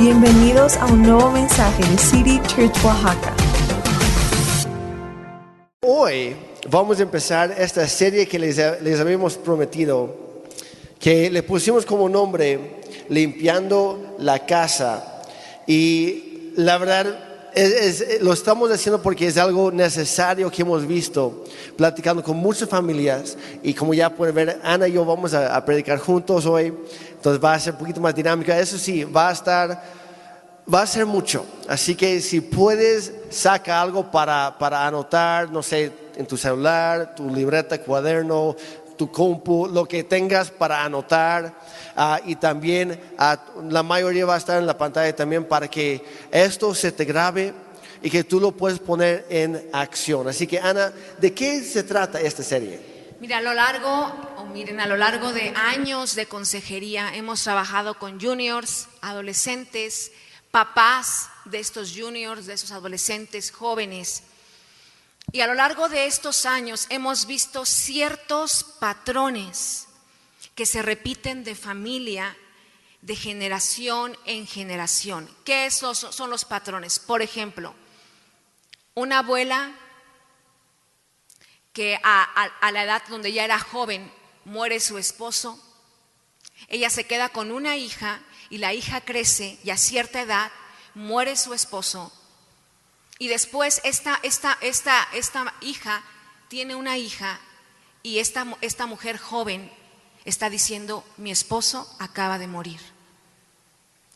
Bienvenidos a un nuevo mensaje de City Church Oaxaca. Hoy vamos a empezar esta serie que les, habíamos prometido, que le pusimos como nombre Limpiando la Casa. Y la verdad es- lo estamos haciendo porque es algo necesario que hemos visto, platicando con muchas familias. Y como ya pueden ver, Ana y yo vamos a predicar juntos hoy. Entonces va a ser un poquito más dinámica. Eso sí, va a estar va a ser mucho. Así que si puedes, saca algo para, para anotar, no sé, en tu celular, tu libreta, cuaderno, tu compu, lo que tengas para anotar. Ah, y también ah, la mayoría va a estar en la pantalla también para que esto se te grabe y que tú lo puedes poner en acción. Así que Ana, ¿de qué se trata esta serie? Mira, a lo largo, miren, a lo largo de años de consejería hemos trabajado con juniors, adolescentes, papás de estos juniors, de esos adolescentes jóvenes. Y a lo largo de estos años hemos visto ciertos patrones que se repiten de familia, de generación en generación. ¿Qué esos son los patrones? Por ejemplo, una abuela que a, la edad donde ya era joven muere su esposo, ella se queda con una hija y la hija crece y a cierta edad muere su esposo y después esta, esta, esta, esta hija tiene una hija y esta, esta mujer joven está diciendo, mi esposo acaba de morir.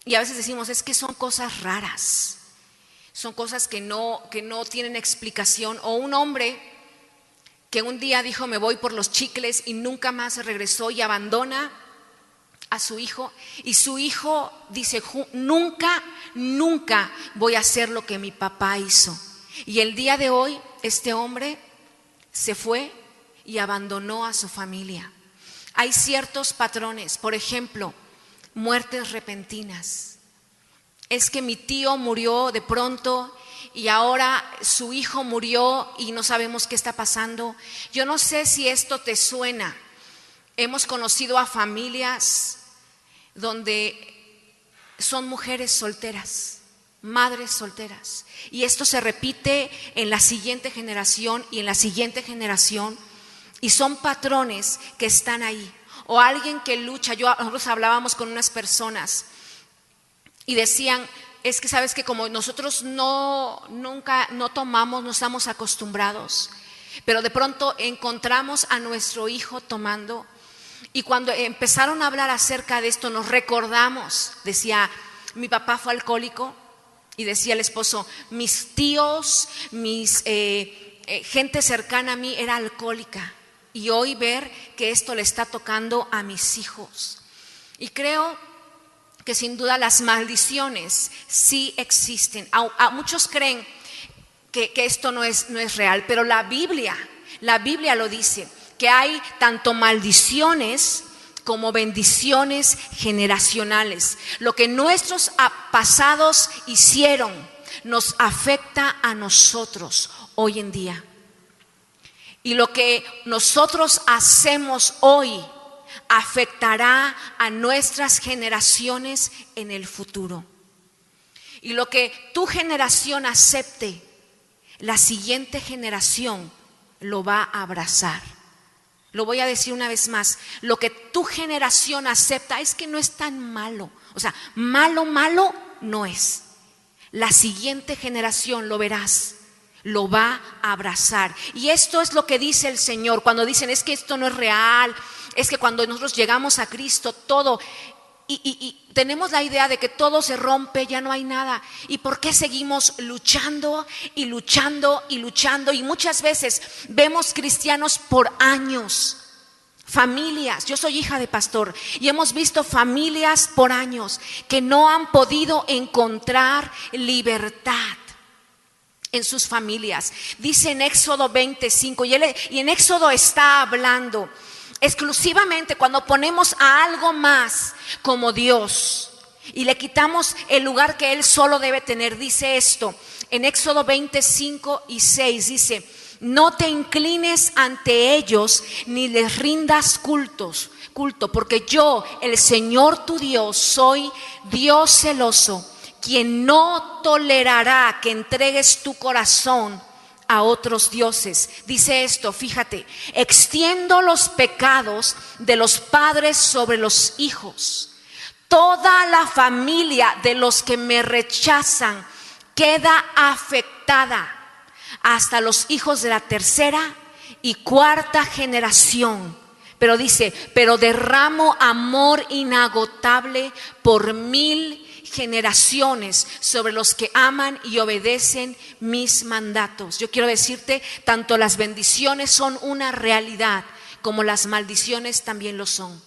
Y a veces decimos, es que son cosas raras, son cosas que no, que no tienen explicación. O un hombre que un día dijo, me voy por los chicles y nunca más regresó y abandona a su hijo. Y su hijo dice, "Ju- nunca, nunca voy a hacer lo que mi papá hizo. Y el día de hoy, este hombre se fue y abandonó a su familia. Hay ciertos patrones, por ejemplo, muertes repentinas. Es que mi tío murió de pronto y ahora su hijo murió y no sabemos qué está pasando. Yo no sé si esto te suena. Hemos conocido a familias donde son mujeres solteras, madres solteras. Y esto se repite en la siguiente generación y en la siguiente generación. Y son patrones que están ahí. O alguien que lucha. Yo, nosotros hablábamos con unas personas y decían, es que sabes que como nosotros no, nunca, no tomamos, no estamos acostumbrados, pero de pronto encontramos a nuestro hijo tomando y cuando empezaron a hablar acerca de esto nos recordamos, decía, mi papá fue alcohólico y decía el esposo, mis tíos, mis eh, eh, gente cercana a mí era alcohólica y hoy ver que esto le está tocando a mis hijos. Y creo que sin duda las maldiciones sí existen. A, muchos creen que, que esto no es, no es real, pero la Biblia, la Biblia lo dice, que hay tanto maldiciones como bendiciones generacionales. Lo que nuestros pasados hicieron nos afecta a nosotros hoy en día. Y lo que nosotros hacemos hoy afectará a nuestras generaciones en el futuro. Y lo que tu generación acepte, la siguiente generación lo va a abrazar. Lo voy a decir una vez más, lo que tu generación acepta es que no es tan malo. O sea, malo, malo no es. La siguiente generación lo verás, lo va a abrazar. Y esto es lo que dice el Señor cuando dicen, es que esto no es real, es que cuando nosotros llegamos a Cristo, todo... Y, tenemos la idea de que todo se rompe, ya no hay nada. ¿Y por qué seguimos luchando y luchando y luchando? Y muchas veces vemos cristianos por años, familias. Yo soy hija de pastor y hemos visto familias por años que no han podido encontrar libertad en sus familias. Dice en Éxodo 25, y, y en Éxodo está hablando exclusivamente cuando ponemos a algo más como Dios y le quitamos el lugar que Él solo debe tener. Dice esto en Éxodo 25 y 6, dice, no te inclines ante ellos ni les rindas cultos, culto, porque yo, el Señor tu Dios, soy Dios celoso quien no tolerará que entregues tu corazón a otros dioses. Dice esto, fíjate, extiendo los pecados de los padres sobre los hijos. Toda la familia de los que me rechazan queda afectada hasta los hijos de la tercera y cuarta generación. Pero dice, pero derramo amor inagotable por mil generaciones sobre los que aman y obedecen mis mandatos. Yo quiero decirte, tanto las bendiciones son una realidad como las maldiciones también lo son.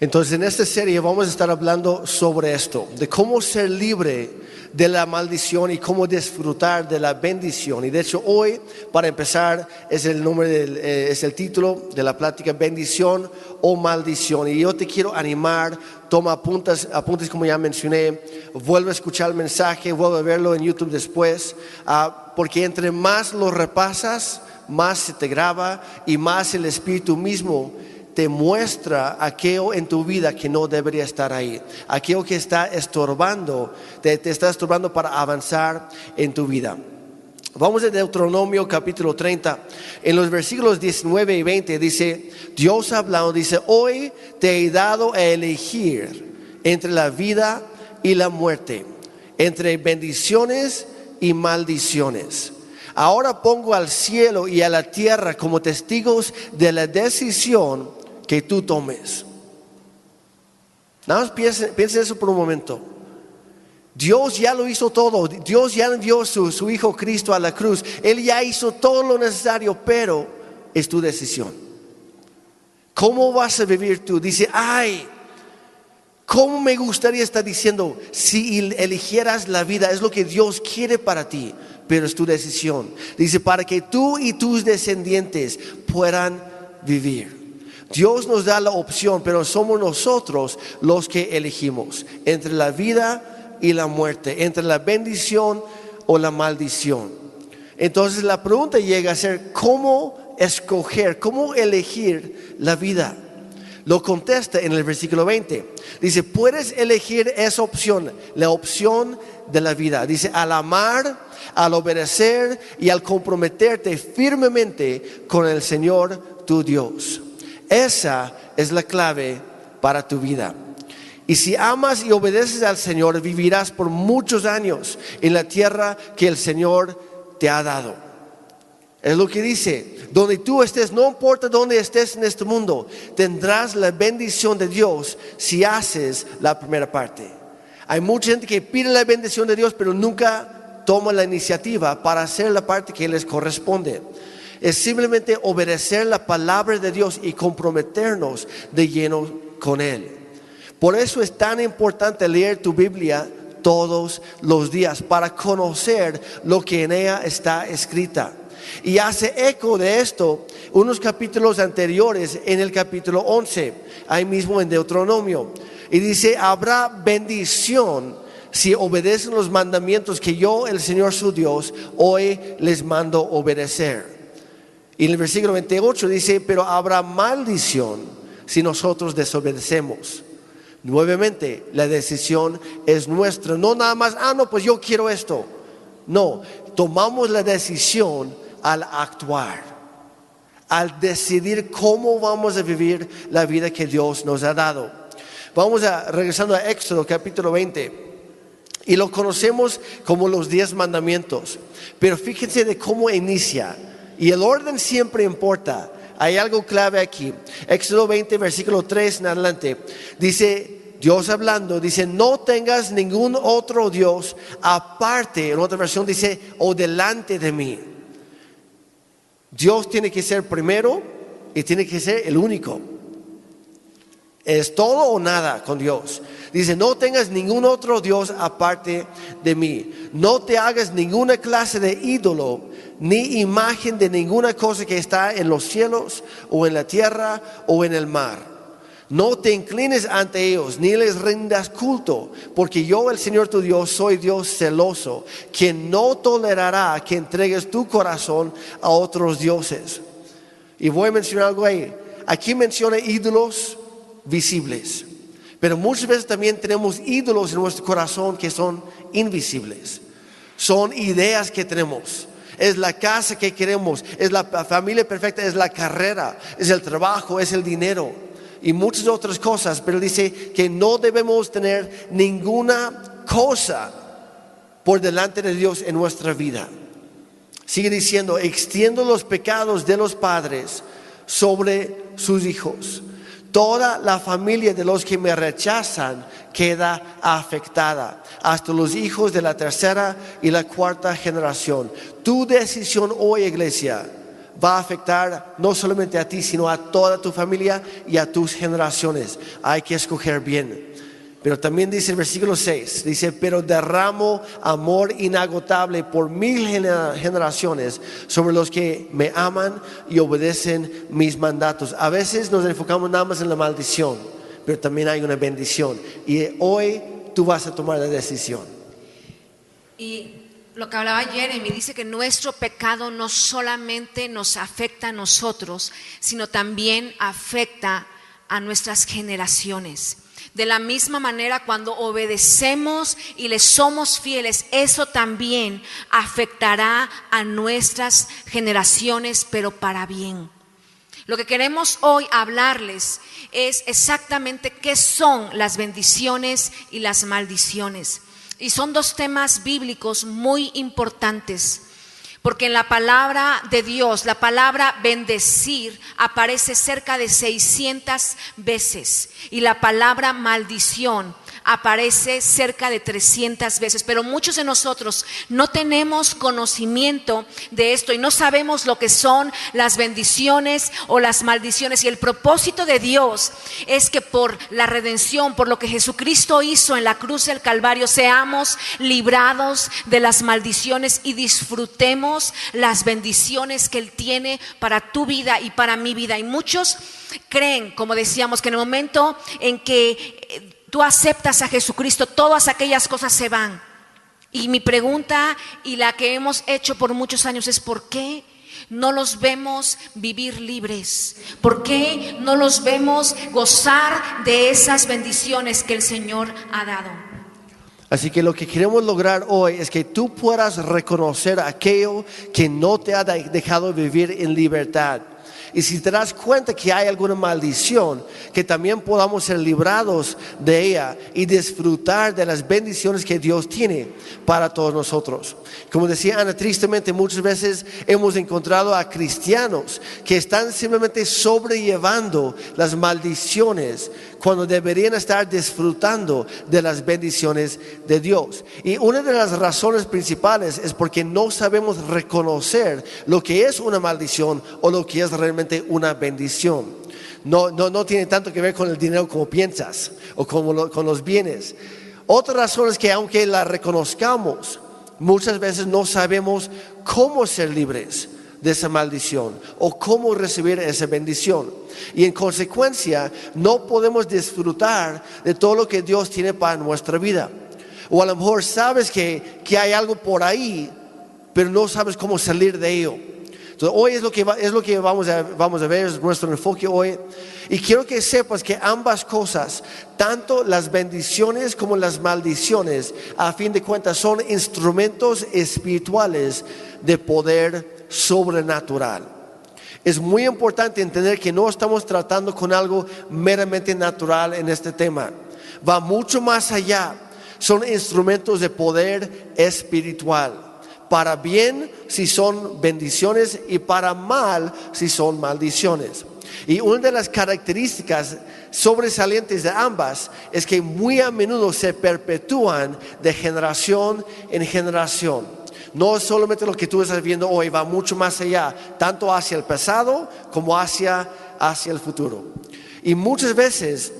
Entonces en esta serie vamos a estar hablando sobre esto, de cómo ser libre de la maldición y cómo disfrutar de la bendición. Y de hecho hoy, para empezar, es el nombre del, eh, es el título de la plática, bendición o maldición. Y yo te quiero animar, toma apuntes, apuntes como ya mencioné, vuelve a escuchar el mensaje, vuelve a verlo en YouTube después, ah, porque entre más lo repasas, más se te graba y más el Espíritu mismo te muestra aquello en tu vida que no debería estar ahí, aquello que está estorbando, te, está estorbando para avanzar en tu vida. Vamos a Deuteronomio capítulo 30. En los versículos 19 y 20 dice, Dios hablando, dice, hoy te he dado a elegir entre la vida y la muerte, entre bendiciones y maldiciones. Ahora pongo al cielo y a la tierra como testigos de la decisión que tú tomes. Nada más piensen, eso por un momento. Dios ya lo hizo todo. Dios ya envió su, su Hijo Cristo a la cruz. Él ya hizo todo lo necesario, pero es tu decisión. ¿Cómo vas a vivir tú? Dice, ay, ¿cómo me gustaría estar diciendo si eligieras la vida? Es lo que Dios quiere para ti, pero es tu decisión. Dice, para que tú y tus descendientes puedan vivir. Dios nos da la opción, pero somos nosotros los que elegimos entre la vida y la muerte, entre la bendición o la maldición. Entonces la pregunta llega a ser, ¿cómo escoger, cómo elegir la vida? Lo contesta en el versículo 20. Dice, puedes elegir esa opción, la opción de la vida. Dice, al amar, al obedecer y al comprometerte firmemente con el Señor tu Dios. Esa es la clave para tu vida. Y si amas y obedeces al Señor, vivirás por muchos años en la tierra que el Señor te ha dado. Es lo que dice, donde tú estés, no importa dónde estés en este mundo, tendrás la bendición de Dios si haces la primera parte. Hay mucha gente que pide la bendición de Dios, pero nunca toma la iniciativa para hacer la parte que les corresponde es simplemente obedecer la palabra de Dios y comprometernos de lleno con Él. Por eso es tan importante leer tu Biblia todos los días para conocer lo que en ella está escrita. Y hace eco de esto unos capítulos anteriores en el capítulo 11, ahí mismo en Deuteronomio. Y dice, habrá bendición si obedecen los mandamientos que yo, el Señor su Dios, hoy les mando obedecer. Y en el versículo 28 dice, pero habrá maldición si nosotros desobedecemos. Nuevamente, la decisión es nuestra. No nada más, ah, no, pues yo quiero esto. No, tomamos la decisión al actuar, al decidir cómo vamos a vivir la vida que Dios nos ha dado. Vamos a regresando a Éxodo capítulo 20. Y lo conocemos como los diez mandamientos. Pero fíjense de cómo inicia. Y el orden siempre importa. Hay algo clave aquí. Éxodo 20, versículo 3 en adelante. Dice, Dios hablando, dice, no tengas ningún otro Dios aparte. En otra versión dice, o delante de mí. Dios tiene que ser primero y tiene que ser el único. Es todo o nada con Dios. Dice, no tengas ningún otro Dios aparte de mí. No te hagas ninguna clase de ídolo, ni imagen de ninguna cosa que está en los cielos o en la tierra o en el mar. No te inclines ante ellos, ni les rindas culto, porque yo, el Señor tu Dios, soy Dios celoso, quien no tolerará que entregues tu corazón a otros dioses. Y voy a mencionar algo ahí. Aquí menciona ídolos visibles. Pero muchas veces también tenemos ídolos en nuestro corazón que son invisibles. Son ideas que tenemos. Es la casa que queremos, es la familia perfecta, es la carrera, es el trabajo, es el dinero y muchas otras cosas. Pero dice que no debemos tener ninguna cosa por delante de Dios en nuestra vida. Sigue diciendo, extiendo los pecados de los padres sobre sus hijos. Toda la familia de los que me rechazan queda afectada, hasta los hijos de la tercera y la cuarta generación. Tu decisión hoy, iglesia, va a afectar no solamente a ti, sino a toda tu familia y a tus generaciones. Hay que escoger bien. Pero también dice el versículo 6, dice, pero derramo amor inagotable por mil generaciones sobre los que me aman y obedecen mis mandatos. A veces nos enfocamos nada más en la maldición, pero también hay una bendición. Y hoy tú vas a tomar la decisión. Y lo que hablaba Jeremy dice que nuestro pecado no solamente nos afecta a nosotros, sino también afecta a nuestras generaciones. De la misma manera, cuando obedecemos y le somos fieles, eso también afectará a nuestras generaciones, pero para bien. Lo que queremos hoy hablarles es exactamente qué son las bendiciones y las maldiciones. Y son dos temas bíblicos muy importantes. Porque en la palabra de Dios, la palabra bendecir aparece cerca de 600 veces. Y la palabra maldición aparece cerca de 300 veces, pero muchos de nosotros no tenemos conocimiento de esto y no sabemos lo que son las bendiciones o las maldiciones. Y el propósito de Dios es que por la redención, por lo que Jesucristo hizo en la cruz del Calvario, seamos librados de las maldiciones y disfrutemos las bendiciones que Él tiene para tu vida y para mi vida. Y muchos creen, como decíamos, que en el momento en que eh, tú aceptas a Jesucristo, todas aquellas cosas se van. Y mi pregunta y la que hemos hecho por muchos años es ¿por qué no los vemos vivir libres? ¿Por qué no los vemos gozar de esas bendiciones que el Señor ha dado? Así que lo que queremos lograr hoy es que tú puedas reconocer aquello que no te ha dejado vivir en libertad y si te das cuenta que hay alguna maldición, que también podamos ser librados de ella y disfrutar de las bendiciones que Dios tiene para todos nosotros. Como decía Ana, tristemente muchas veces hemos encontrado a cristianos que están simplemente sobrellevando las maldiciones cuando deberían estar disfrutando de las bendiciones de Dios. Y una de las razones principales es porque no sabemos reconocer lo que es una maldición o lo que es realmente una bendición. No, no, no tiene tanto que ver con el dinero como piensas o con, con los bienes. Otra razón es que aunque la reconozcamos, muchas veces no sabemos cómo ser libres de esa maldición o cómo recibir esa bendición. Y en consecuencia no podemos disfrutar de todo lo que Dios tiene para nuestra vida. O a lo mejor sabes que, que hay algo por ahí, pero no sabes cómo salir de ello. Entonces, hoy es lo que, es lo que vamos, a, vamos a ver, es nuestro enfoque hoy. Y quiero que sepas que ambas cosas, tanto las bendiciones como las maldiciones, a fin de cuentas, son instrumentos espirituales de poder sobrenatural. Es muy importante entender que no estamos tratando con algo meramente natural en este tema. Va mucho más allá. Son instrumentos de poder espiritual. Para bien si son bendiciones y para mal si son maldiciones. Y una de las características sobresalientes de ambas es que muy a menudo se perpetúan de generación en generación. No es solamente lo que tú estás viendo hoy, va mucho más allá, tanto hacia el pasado como hacia, hacia el futuro. Y muchas veces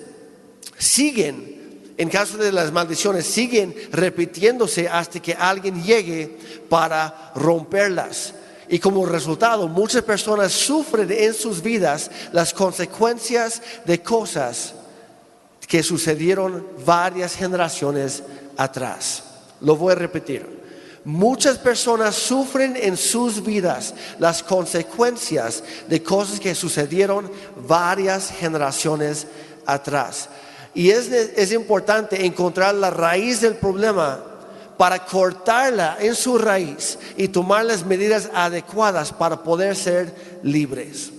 siguen, en caso de las maldiciones, siguen repitiéndose hasta que alguien llegue para romperlas. Y como resultado, muchas personas sufren en sus vidas las consecuencias de cosas que sucedieron varias generaciones atrás. Lo voy a repetir. Muchas personas sufren en sus vidas las consecuencias de cosas que sucedieron varias generaciones atrás. Y es, es importante encontrar la raíz del problema para cortarla en su raíz y tomar las medidas adecuadas para poder ser libres.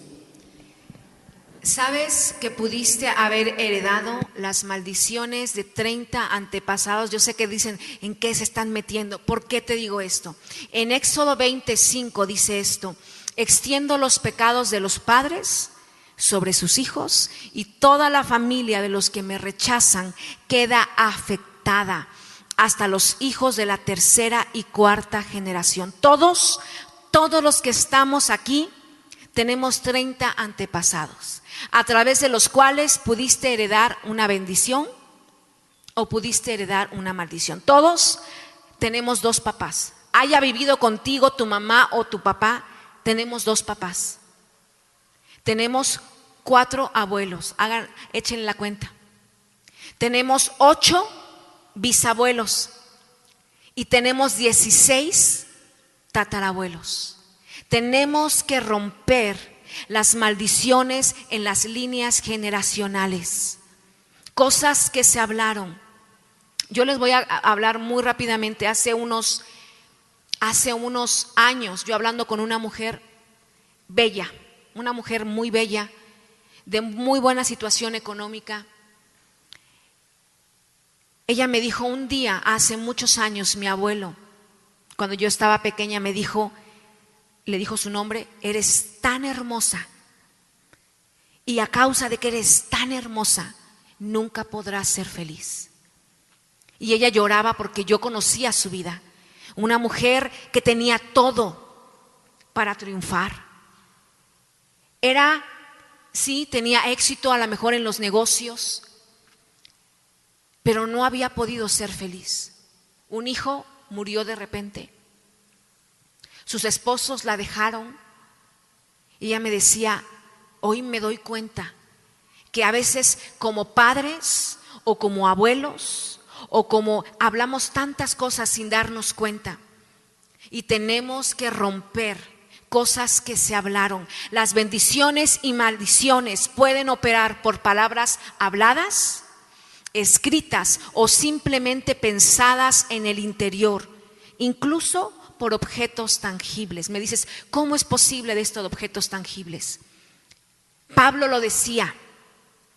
¿Sabes que pudiste haber heredado las maldiciones de 30 antepasados? Yo sé que dicen en qué se están metiendo. ¿Por qué te digo esto? En Éxodo 25 dice esto, extiendo los pecados de los padres sobre sus hijos y toda la familia de los que me rechazan queda afectada hasta los hijos de la tercera y cuarta generación. Todos, todos los que estamos aquí tenemos 30 antepasados, a través de los cuales pudiste heredar una bendición o pudiste heredar una maldición. Todos tenemos dos papás. Haya vivido contigo tu mamá o tu papá, tenemos dos papás. Tenemos cuatro abuelos, hagan, echen la cuenta. Tenemos ocho bisabuelos y tenemos 16 tatarabuelos. Tenemos que romper las maldiciones en las líneas generacionales, cosas que se hablaron. Yo les voy a hablar muy rápidamente. Hace unos, hace unos años, yo hablando con una mujer bella, una mujer muy bella, de muy buena situación económica, ella me dijo un día, hace muchos años, mi abuelo, cuando yo estaba pequeña, me dijo, le dijo su nombre, eres tan hermosa. Y a causa de que eres tan hermosa, nunca podrás ser feliz. Y ella lloraba porque yo conocía su vida. Una mujer que tenía todo para triunfar. Era, sí, tenía éxito a lo mejor en los negocios, pero no había podido ser feliz. Un hijo murió de repente. Sus esposos la dejaron. Y ella me decía, hoy me doy cuenta que a veces como padres o como abuelos o como hablamos tantas cosas sin darnos cuenta y tenemos que romper cosas que se hablaron. Las bendiciones y maldiciones pueden operar por palabras habladas escritas o simplemente pensadas en el interior, incluso por objetos tangibles. Me dices, ¿cómo es posible de estos objetos tangibles? Pablo lo decía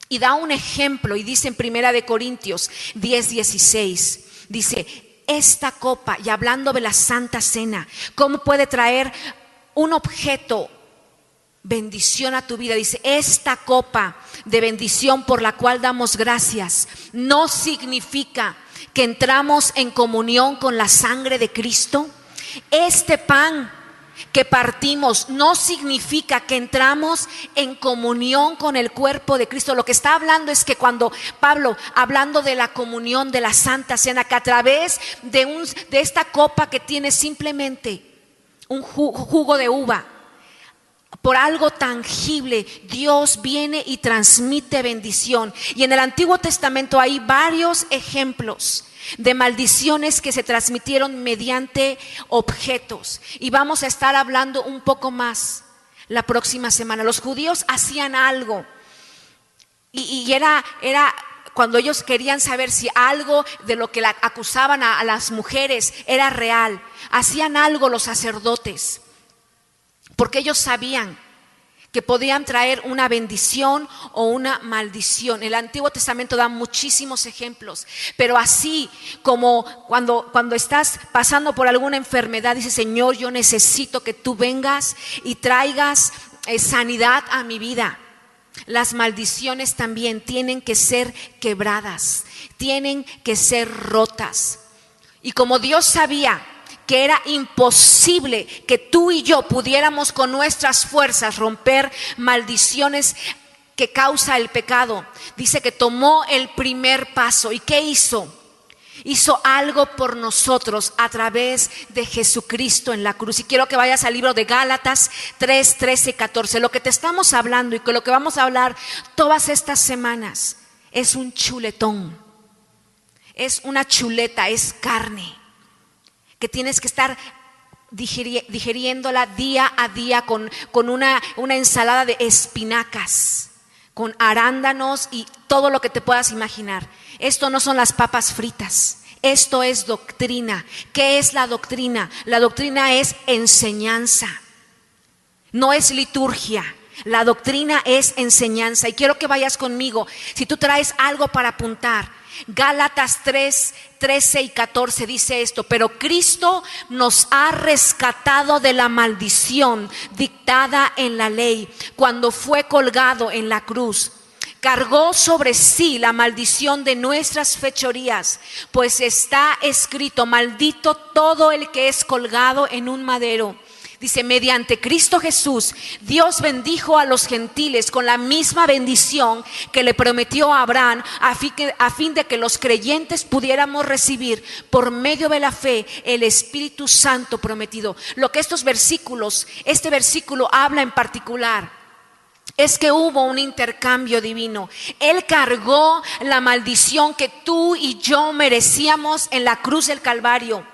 y da un ejemplo y dice en Primera de Corintios 10, 16, dice, esta copa, y hablando de la Santa Cena, ¿cómo puede traer un objeto bendición a tu vida. Dice, esta copa de bendición por la cual damos gracias no significa que entramos en comunión con la sangre de Cristo. Este pan que partimos no significa que entramos en comunión con el cuerpo de Cristo. Lo que está hablando es que cuando Pablo, hablando de la comunión de la Santa Cena, que a través de, un, de esta copa que tiene simplemente un jugo de uva, por algo tangible, Dios viene y transmite bendición. Y en el Antiguo Testamento hay varios ejemplos de maldiciones que se transmitieron mediante objetos. Y vamos a estar hablando un poco más la próxima semana. Los judíos hacían algo y, era, era cuando ellos querían saber si algo de lo que acusaban a las mujeres era real. Hacían algo los sacerdotes porque ellos sabían que podían traer una bendición o una maldición. El Antiguo Testamento da muchísimos ejemplos, pero así como cuando, cuando estás pasando por alguna enfermedad, dice Señor, yo necesito que tú vengas y traigas eh, sanidad a mi vida. Las maldiciones también tienen que ser quebradas, tienen que ser rotas. Y como Dios sabía que era imposible que tú y yo pudiéramos con nuestras fuerzas romper maldiciones que causa el pecado. Dice que tomó el primer paso. ¿Y qué hizo? Hizo algo por nosotros a través de Jesucristo en la cruz. Y quiero que vayas al libro de Gálatas 3, 13 y 14. Lo que te estamos hablando y con lo que vamos a hablar todas estas semanas es un chuletón. Es una chuleta, es carne que tienes que estar digiriéndola día a día con, una, una ensalada de espinacas, con arándanos y todo lo que te puedas imaginar. Esto no son las papas fritas. Esto es doctrina. ¿Qué es la doctrina? La doctrina es enseñanza. No es liturgia. La doctrina es enseñanza. Y quiero que vayas conmigo. Si tú traes algo para apuntar, Gálatas 3, 13 y 14 dice esto, pero Cristo nos ha rescatado de la maldición dictada en la ley cuando fue colgado en la cruz. Cargó sobre sí la maldición de nuestras fechorías, pues está escrito, maldito todo el que es colgado en un madero Dice, mediante Cristo Jesús, Dios bendijo a los gentiles con la misma bendición que le prometió a Abraham a fin, de que los creyentes pudiéramos recibir por medio de la fe el Espíritu Santo prometido. Lo que estos versículos, este versículo habla en particular es que hubo un intercambio divino. Él cargó la maldición que tú y yo merecíamos en la cruz del Calvario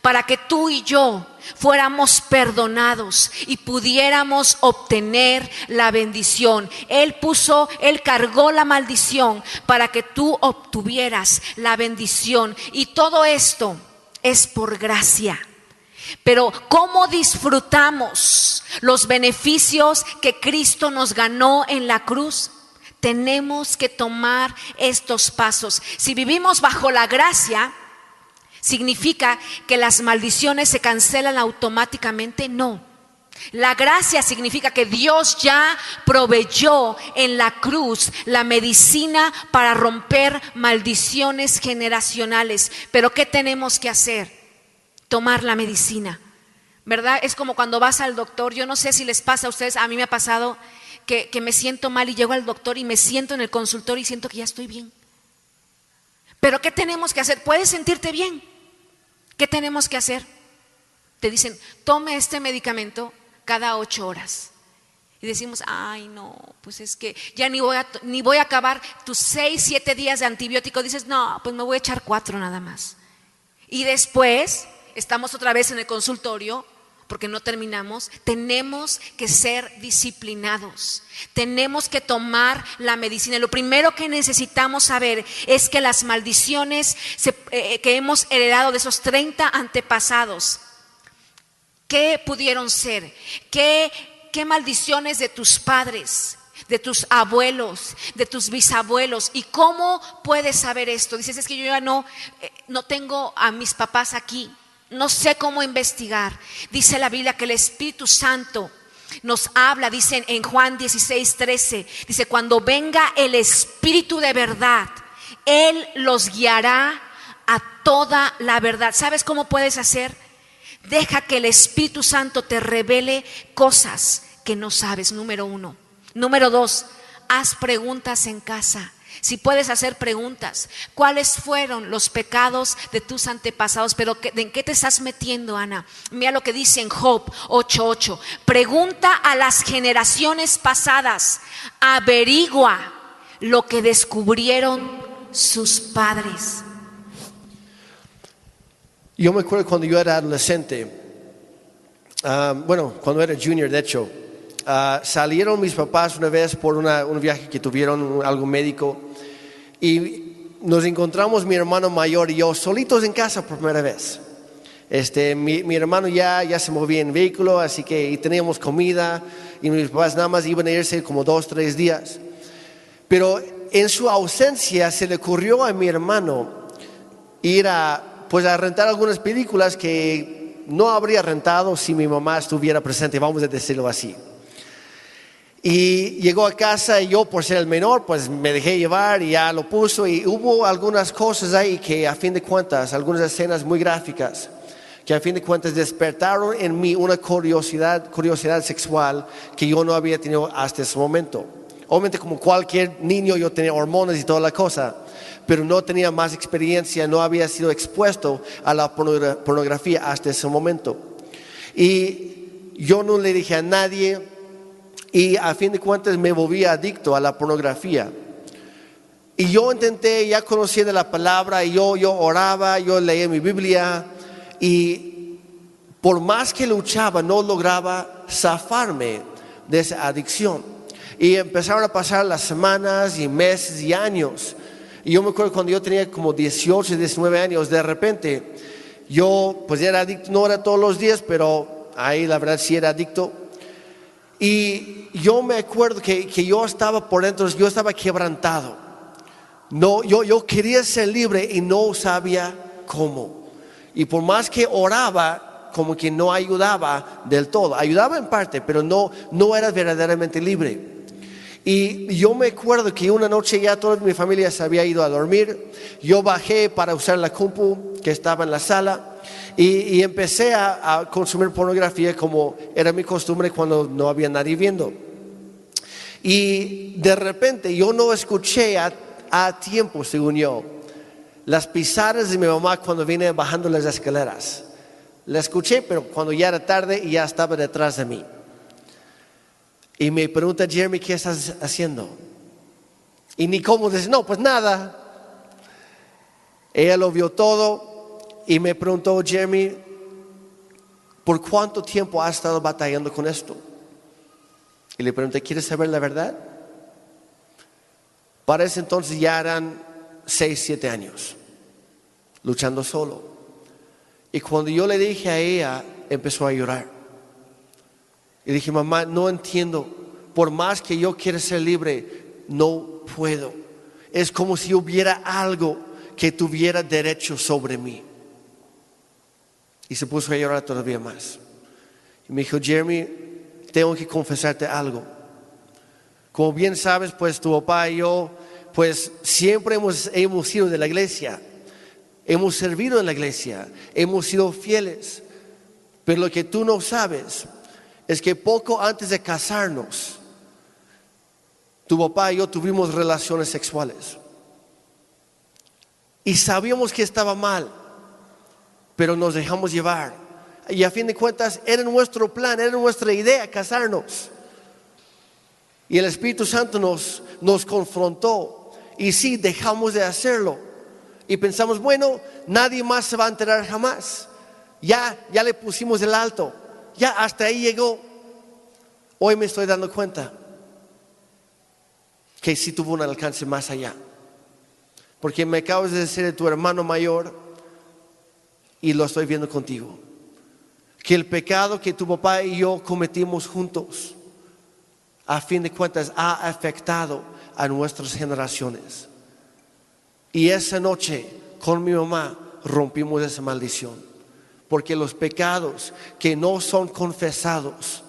para que tú y yo fuéramos perdonados y pudiéramos obtener la bendición. Él puso, Él cargó la maldición para que tú obtuvieras la bendición. Y todo esto es por gracia. Pero ¿cómo disfrutamos los beneficios que Cristo nos ganó en la cruz? Tenemos que tomar estos pasos. Si vivimos bajo la gracia, ¿Significa que las maldiciones se cancelan automáticamente? No. La gracia significa que Dios ya proveyó en la cruz la medicina para romper maldiciones generacionales. Pero ¿qué tenemos que hacer? Tomar la medicina. ¿Verdad? Es como cuando vas al doctor. Yo no sé si les pasa a ustedes, a mí me ha pasado que, me siento mal y llego al doctor y me siento en el consultorio y siento que ya estoy bien. Pero ¿qué tenemos que hacer? Puedes sentirte bien. ¿Qué tenemos que hacer? Te dicen, tome este medicamento cada ocho horas. Y decimos, ay no, pues es que ya ni voy a, ni voy a acabar tus seis, siete días de antibiótico. Dices, no, pues me voy a echar cuatro nada más. Y después estamos otra vez en el consultorio porque no terminamos, tenemos que ser disciplinados, tenemos que tomar la medicina. Lo primero que necesitamos saber es que las maldiciones eh, que hemos heredado de esos 30 antepasados, ¿qué pudieron ser? ¿Qué, qué maldiciones de tus padres? de tus abuelos, de tus bisabuelos. ¿Y cómo puedes saber esto? Dices, es que yo ya no, eh, no tengo a mis papás aquí. No sé cómo investigar. Dice la Biblia que el Espíritu Santo nos habla, dice en Juan 16, 13, dice, cuando venga el Espíritu de verdad, Él los guiará a toda la verdad. ¿Sabes cómo puedes hacer? Deja que el Espíritu Santo te revele cosas que no sabes, número uno. Número dos, haz preguntas en casa. Si puedes hacer preguntas, ¿cuáles fueron los pecados de tus antepasados? Pero ¿en qué te estás metiendo, Ana? Mira lo que dice en Job 8:8. Pregunta a las generaciones pasadas, averigua lo que descubrieron sus padres. Yo me acuerdo cuando yo era adolescente, ah, bueno, cuando era junior, de hecho, ah, salieron mis papás una vez por un viaje que tuvieron, algo médico, y nos encontramos mi hermano mayor y yo solitos en casa por primera vez. Este, mi, mi, hermano ya, ya se movía en vehículo, así que teníamos comida y mis papás nada más iban a irse como dos, tres días. Pero en su ausencia se le ocurrió a mi hermano ir a, pues a rentar algunas películas que no habría rentado si mi mamá estuviera presente, vamos a decirlo así. Y llegó a casa y yo por ser el menor, pues me dejé llevar y ya lo puso y hubo algunas cosas ahí que a fin de cuentas, algunas escenas muy gráficas, que a fin de cuentas despertaron en mí una curiosidad, curiosidad sexual que yo no había tenido hasta ese momento. Obviamente como cualquier niño yo tenía hormonas y toda la cosa, pero no tenía más experiencia, no había sido expuesto a la pornografía hasta ese momento. Y yo no le dije a nadie, y a fin de cuentas me volví adicto a la pornografía. Y yo intenté, ya conocía de la palabra, y yo, yo oraba, yo leía mi Biblia, y por más que luchaba, no lograba zafarme de esa adicción. Y empezaron a pasar las semanas y meses y años. Y yo me acuerdo cuando yo tenía como 18, 19 años, de repente yo pues era adicto, no era todos los días, pero ahí la verdad sí era adicto. Y yo me acuerdo que, que yo estaba por dentro, yo estaba quebrantado. No, yo, yo quería ser libre y no sabía cómo. Y por más que oraba, como que no ayudaba del todo. Ayudaba en parte, pero no, no era verdaderamente libre. Y yo me acuerdo que una noche ya toda mi familia se había ido a dormir. Yo bajé para usar la compu que estaba en la sala y, empecé a, consumir pornografía como era mi costumbre cuando no había nadie viendo. Y de repente yo no escuché a, a tiempo, según yo, las pisadas de mi mamá cuando vine bajando las escaleras. La escuché, pero cuando ya era tarde y ya estaba detrás de mí. Y me pregunta Jeremy, ¿qué estás haciendo? Y ni cómo decir, no, pues nada. Ella lo vio todo y me preguntó, Jeremy, ¿por cuánto tiempo has estado batallando con esto? Y le pregunté, ¿quieres saber la verdad? Para ese entonces ya eran seis, siete años, luchando solo. Y cuando yo le dije a ella, empezó a llorar. Y dije, mamá, no entiendo. Por más que yo quiera ser libre, no puedo. Es como si hubiera algo que tuviera derecho sobre mí. Y se puso a llorar todavía más. Y me dijo, Jeremy, tengo que confesarte algo. Como bien sabes, pues tu papá y yo, pues siempre hemos, hemos sido de la iglesia. Hemos servido en la iglesia. Hemos sido fieles. Pero lo que tú no sabes es que poco antes de casarnos, tu papá y yo tuvimos relaciones sexuales. Y sabíamos que estaba mal, pero nos dejamos llevar. Y a fin de cuentas era nuestro plan, era nuestra idea casarnos. Y el Espíritu Santo nos, nos confrontó. Y sí, dejamos de hacerlo. Y pensamos, bueno, nadie más se va a enterar jamás. Ya, ya le pusimos el alto ya hasta ahí llegó. Hoy me estoy dando cuenta que sí tuvo un alcance más allá. Porque me acabas de decir de tu hermano mayor y lo estoy viendo contigo. Que el pecado que tu papá y yo cometimos juntos, a fin de cuentas, ha afectado a nuestras generaciones. Y esa noche, con mi mamá, rompimos esa maldición porque los pecados que no son confesados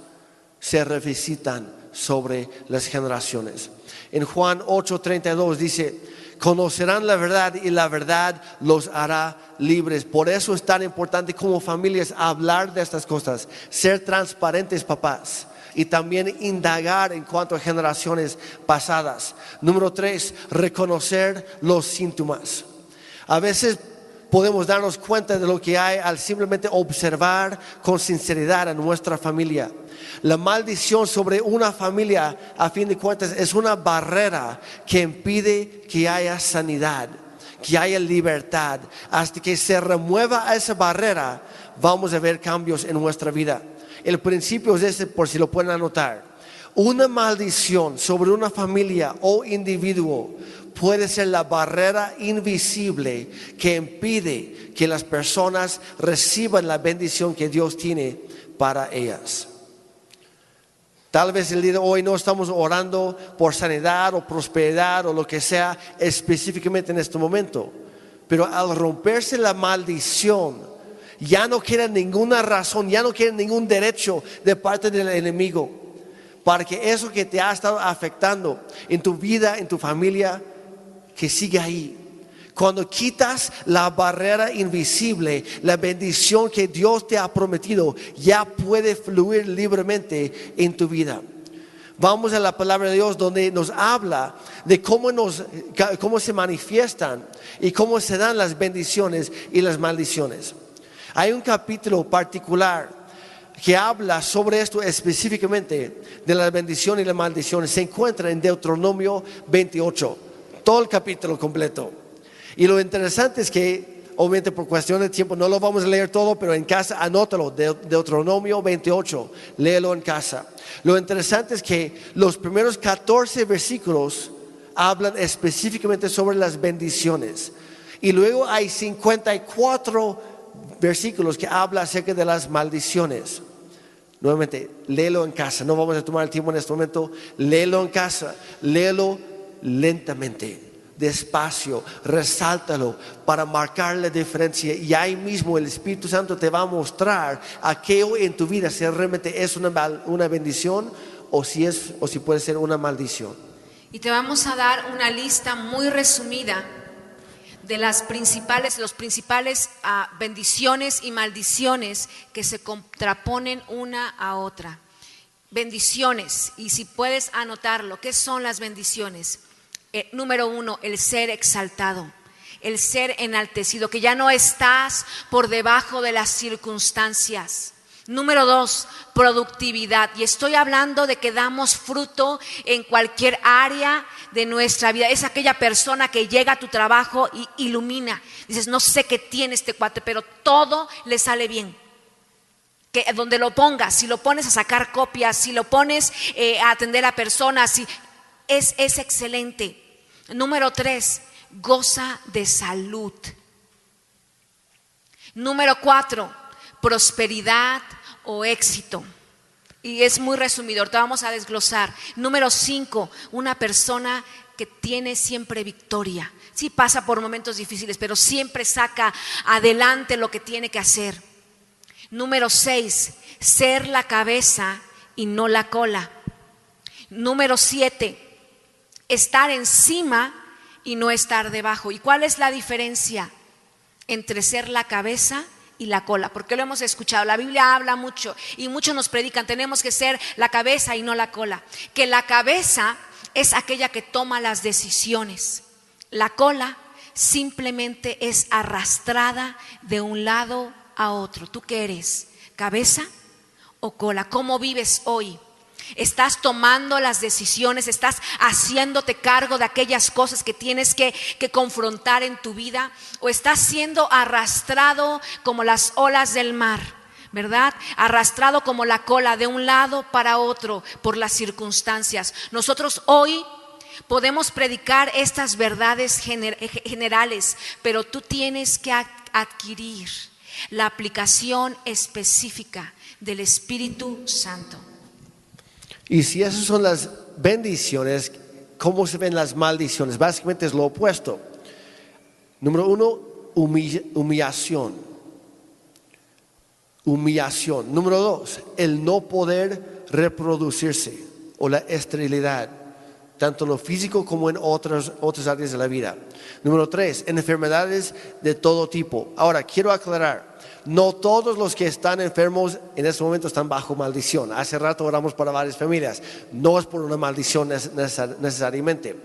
se revisitan sobre las generaciones. En Juan 8:32 dice, conocerán la verdad y la verdad los hará libres. Por eso es tan importante como familias hablar de estas cosas, ser transparentes papás y también indagar en cuanto a generaciones pasadas. Número tres, reconocer los síntomas. A veces podemos darnos cuenta de lo que hay al simplemente observar con sinceridad a nuestra familia. La maldición sobre una familia, a fin de cuentas, es una barrera que impide que haya sanidad, que haya libertad. Hasta que se remueva esa barrera, vamos a ver cambios en nuestra vida. El principio es este, por si lo pueden anotar. Una maldición sobre una familia o individuo puede ser la barrera invisible que impide que las personas reciban la bendición que Dios tiene para ellas. Tal vez el día de hoy no estamos orando por sanidad o prosperidad o lo que sea específicamente en este momento, pero al romperse la maldición, ya no queda ninguna razón, ya no queda ningún derecho de parte del enemigo para que eso que te ha estado afectando en tu vida, en tu familia, que sigue ahí. Cuando quitas la barrera invisible, la bendición que Dios te ha prometido ya puede fluir libremente en tu vida. Vamos a la palabra de Dios donde nos habla de cómo, nos, cómo se manifiestan y cómo se dan las bendiciones y las maldiciones. Hay un capítulo particular que habla sobre esto específicamente de la bendición y la maldición. Se encuentra en Deuteronomio 28 todo el capítulo completo. Y lo interesante es que obviamente por cuestión de tiempo no lo vamos a leer todo, pero en casa anótalo, de Deuteronomio 28, léelo en casa. Lo interesante es que los primeros 14 versículos hablan específicamente sobre las bendiciones. Y luego hay 54 versículos que hablan acerca de las maldiciones. Nuevamente, léelo en casa. No vamos a tomar el tiempo en este momento. Léelo en casa. Léelo lentamente, despacio. Resáltalo para marcar la diferencia. Y ahí mismo el Espíritu Santo te va a mostrar aquello en tu vida si realmente es una, una bendición o si, es, o si puede ser una maldición. Y te vamos a dar una lista muy resumida de las principales, los principales ah, bendiciones y maldiciones que se contraponen una a otra. Bendiciones, y si puedes anotarlo, ¿qué son las bendiciones? Eh, número uno, el ser exaltado, el ser enaltecido, que ya no estás por debajo de las circunstancias. Número dos, productividad. Y estoy hablando de que damos fruto en cualquier área de nuestra vida. Es aquella persona que llega a tu trabajo y ilumina. Dices, no sé qué tiene este cuate, pero todo le sale bien. Que donde lo pongas, si lo pones a sacar copias, si lo pones eh, a atender a personas, si, es, es excelente. Número tres, goza de salud. Número cuatro, prosperidad o éxito. Y es muy resumidor, te vamos a desglosar. Número cinco, una persona que tiene siempre victoria. Sí pasa por momentos difíciles, pero siempre saca adelante lo que tiene que hacer. Número seis, ser la cabeza y no la cola. Número siete, estar encima y no estar debajo. ¿Y cuál es la diferencia entre ser la cabeza y la cola, porque lo hemos escuchado. La Biblia habla mucho y muchos nos predican, tenemos que ser la cabeza y no la cola. Que la cabeza es aquella que toma las decisiones. La cola simplemente es arrastrada de un lado a otro. ¿Tú qué eres? ¿Cabeza o cola? ¿Cómo vives hoy? Estás tomando las decisiones, estás haciéndote cargo de aquellas cosas que tienes que, confrontar en tu vida o estás siendo arrastrado como las olas del mar. ¿verdad? Arrastrado como la cola de un lado para otro por las circunstancias. Nosotros hoy podemos predicar estas verdades generales, pero tú tienes que adquirir la aplicación específica del Espíritu Santo. Y si esas son las bendiciones, ¿cómo se ven las maldiciones? Básicamente es lo opuesto. Número uno, humillación. Humillación. Número dos, el no poder reproducirse o la esterilidad, tanto en lo físico como en otras, otras áreas de la vida. Número tres, enfermedades de todo tipo. Ahora, quiero aclarar, no todos los que están enfermos en este momento están bajo maldición. Hace rato oramos para varias familias. No es por una maldición necesariamente.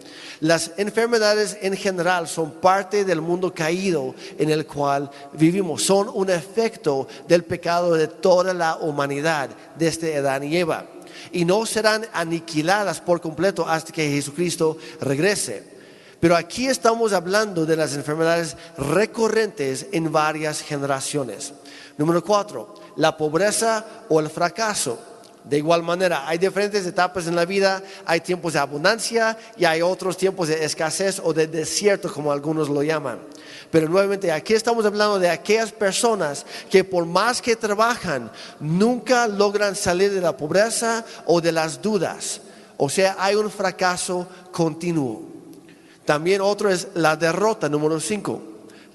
Las enfermedades en general son parte del mundo caído en el cual vivimos. Son un efecto del pecado de toda la humanidad desde Adán y Eva. Y no serán aniquiladas por completo hasta que Jesucristo regrese. Pero aquí estamos hablando de las enfermedades recurrentes en varias generaciones. Número cuatro, la pobreza o el fracaso. De igual manera, hay diferentes etapas en la vida, hay tiempos de abundancia y hay otros tiempos de escasez o de desierto, como algunos lo llaman. Pero nuevamente, aquí estamos hablando de aquellas personas que por más que trabajan, nunca logran salir de la pobreza o de las dudas. O sea, hay un fracaso continuo. También otro es la derrota, número 5.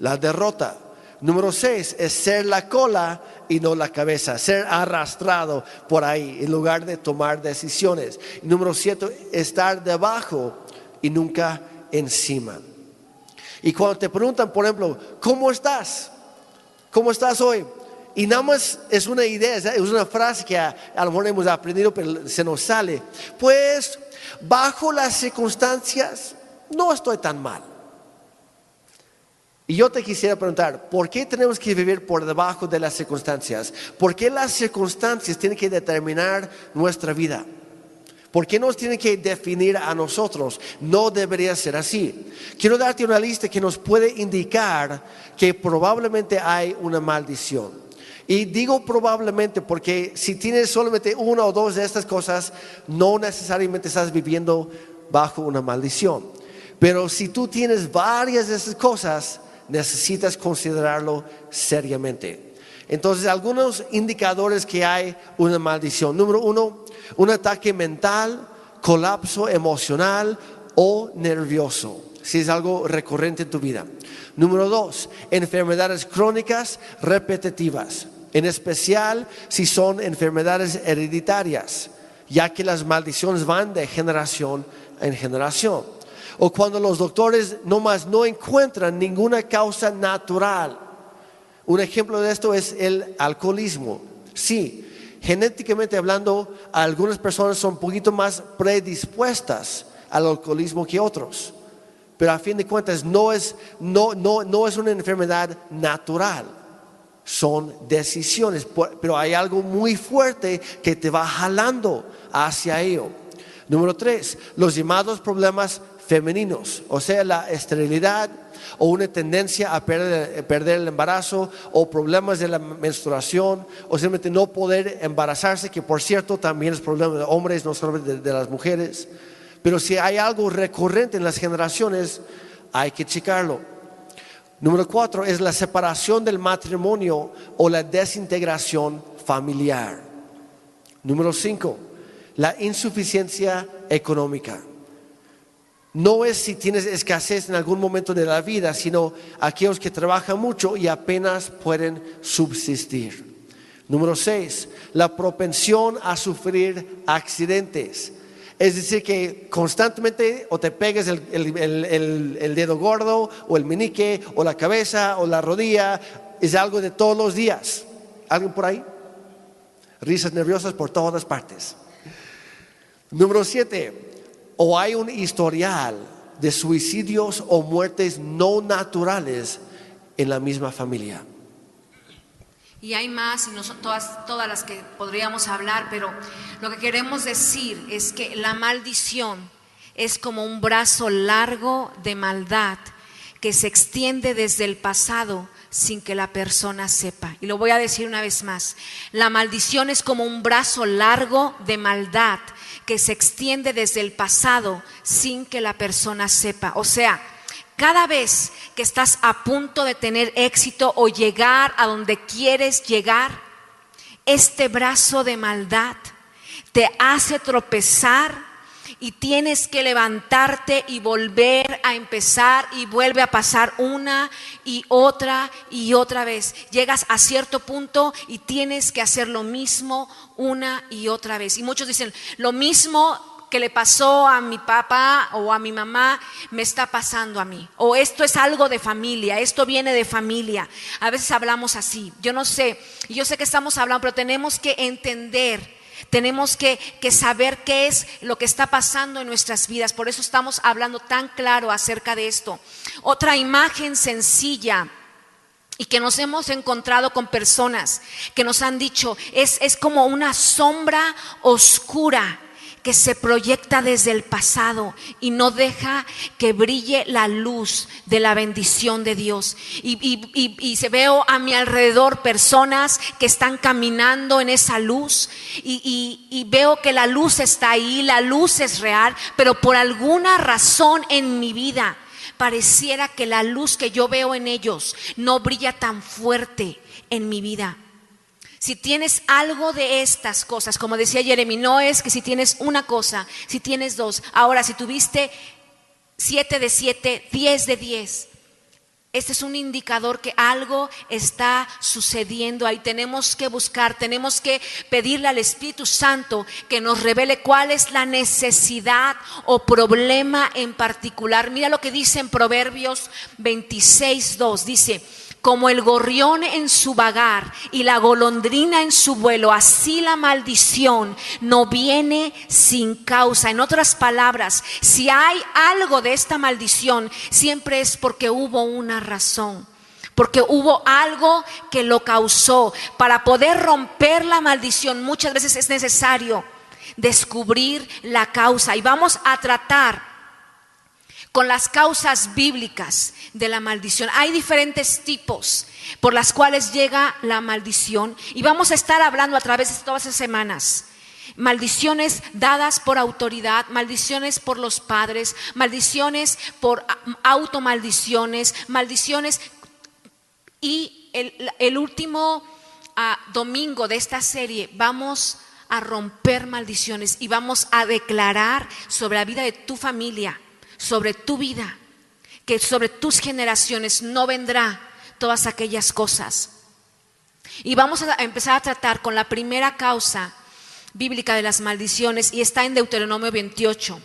La derrota. Número 6 es ser la cola y no la cabeza, ser arrastrado por ahí en lugar de tomar decisiones. Número 7, estar debajo y nunca encima. Y cuando te preguntan, por ejemplo, ¿cómo estás? ¿Cómo estás hoy? Y nada más es una idea, es una frase que a, a lo mejor hemos aprendido, pero se nos sale. Pues bajo las circunstancias no estoy tan mal. Y yo te quisiera preguntar, ¿por qué tenemos que vivir por debajo de las circunstancias? ¿Por qué las circunstancias tienen que determinar nuestra vida? ¿Por qué nos tiene que definir a nosotros? No debería ser así. Quiero darte una lista que nos puede indicar que probablemente hay una maldición. Y digo probablemente porque si tienes solamente una o dos de estas cosas, no necesariamente estás viviendo bajo una maldición. Pero si tú tienes varias de esas cosas, necesitas considerarlo seriamente. Entonces, algunos indicadores que hay una maldición. Número uno, un ataque mental, colapso emocional o nervioso, si es algo recurrente en tu vida. Número dos, enfermedades crónicas repetitivas, en especial si son enfermedades hereditarias, ya que las maldiciones van de generación en generación. O cuando los doctores nomás no encuentran ninguna causa natural. Un ejemplo de esto es el alcoholismo. Sí, genéticamente hablando, algunas personas son un poquito más predispuestas al alcoholismo que otros. Pero a fin de cuentas no es, no, no, no es una enfermedad natural. Son decisiones. Pero hay algo muy fuerte que te va jalando hacia ello. Número tres, los llamados problemas femeninos, o sea, la esterilidad o una tendencia a perder, el embarazo o problemas de la menstruación o simplemente no poder embarazarse, que por cierto también es problema de hombres, no solo de, de las mujeres. Pero si hay algo recurrente en las generaciones, hay que checarlo. Número cuatro es la separación del matrimonio o la desintegración familiar. Número cinco, la insuficiencia económica. No es si tienes escasez en algún momento de la vida, sino aquellos que trabajan mucho y apenas pueden subsistir. Número seis, la propensión a sufrir accidentes. Es decir, que constantemente o te pegues el, dedo gordo o el menique o la cabeza o la rodilla. Es algo de todos los días. ¿Alguien por ahí? Risas nerviosas por todas partes. Número siete, o hay un historial de suicidios o muertes no naturales en la misma familia. Y hay más, y no son todas, todas las que podríamos hablar, pero lo que queremos decir es que la maldición es como un brazo largo de maldad que se extiende desde el pasado sin que la persona sepa. Y lo voy a decir una vez más. La maldición es como un brazo largo de maldad que se extiende desde el pasado sin que la persona sepa. O sea, cada vez que estás a punto de tener éxito o llegar a donde quieres llegar, este brazo de maldad te hace tropezar y tienes que levantarte y volver a empezar y vuelve a pasar una y otra y otra vez. Llegas a cierto punto y tienes que hacer lo mismo una y otra vez. Y muchos dicen, lo mismo que le pasó a mi papá o a mi mamá me está pasando a mí. O esto es algo de familia, esto viene de familia. A veces hablamos así. Yo no sé, yo sé que estamos hablando, pero tenemos que entender tenemos que, saber qué es lo que está pasando en nuestras vidas. Por eso estamos hablando tan claro acerca de esto. Otra imagen sencilla y que nos hemos encontrado con personas que nos han dicho, es, es como una sombra oscura que se proyecta desde el pasado y no deja que brille la luz de la bendición de Dios. Y, se veo a mi alrededor personas que están caminando en esa luz y veo que la luz está ahí, la luz es real, pero por alguna razón en mi vida pareciera que la luz que yo veo en ellos no brilla tan fuerte en mi vida. Si tienes algo de estas cosas, como decía Jeremy, no es que si tienes una cosa, si tienes dos. Ahora, si tuviste siete de siete, diez de diez, este es un indicador que algo está sucediendo ahí. Tenemos que buscar, tenemos que pedirle al Espíritu Santo que nos revele cuál es la necesidad o problema en particular. Mira lo que dice en Proverbios 26, 2. Dice, como el gorrión en su vagar y la golondrina en su vuelo, así la maldición no viene sin causa. En otras palabras, si hay algo de esta maldición, siempre es porque hubo una razón porque hubo algo que lo causó. Para poder romper la maldición muchas veces es necesario descubrir la causa y vamos a tratar con las causas bíblicas de la maldición. Hay diferentes tipos por las cuales llega la maldición y vamos a estar hablando a través de todas esas semanas. Maldiciones dadas por autoridad, maldiciones por los padres, maldiciones por automaldiciones, maldiciones. Y el, último ah, domingo de esta serie vamos a romper maldiciones y vamos a declarar sobre la vida de tu familia sobre tu vida, que sobre tus generaciones no vendrá todas aquellas cosas. Y vamos a empezar a tratar con la primera causa bíblica de las maldiciones y está en Deuteronomio 28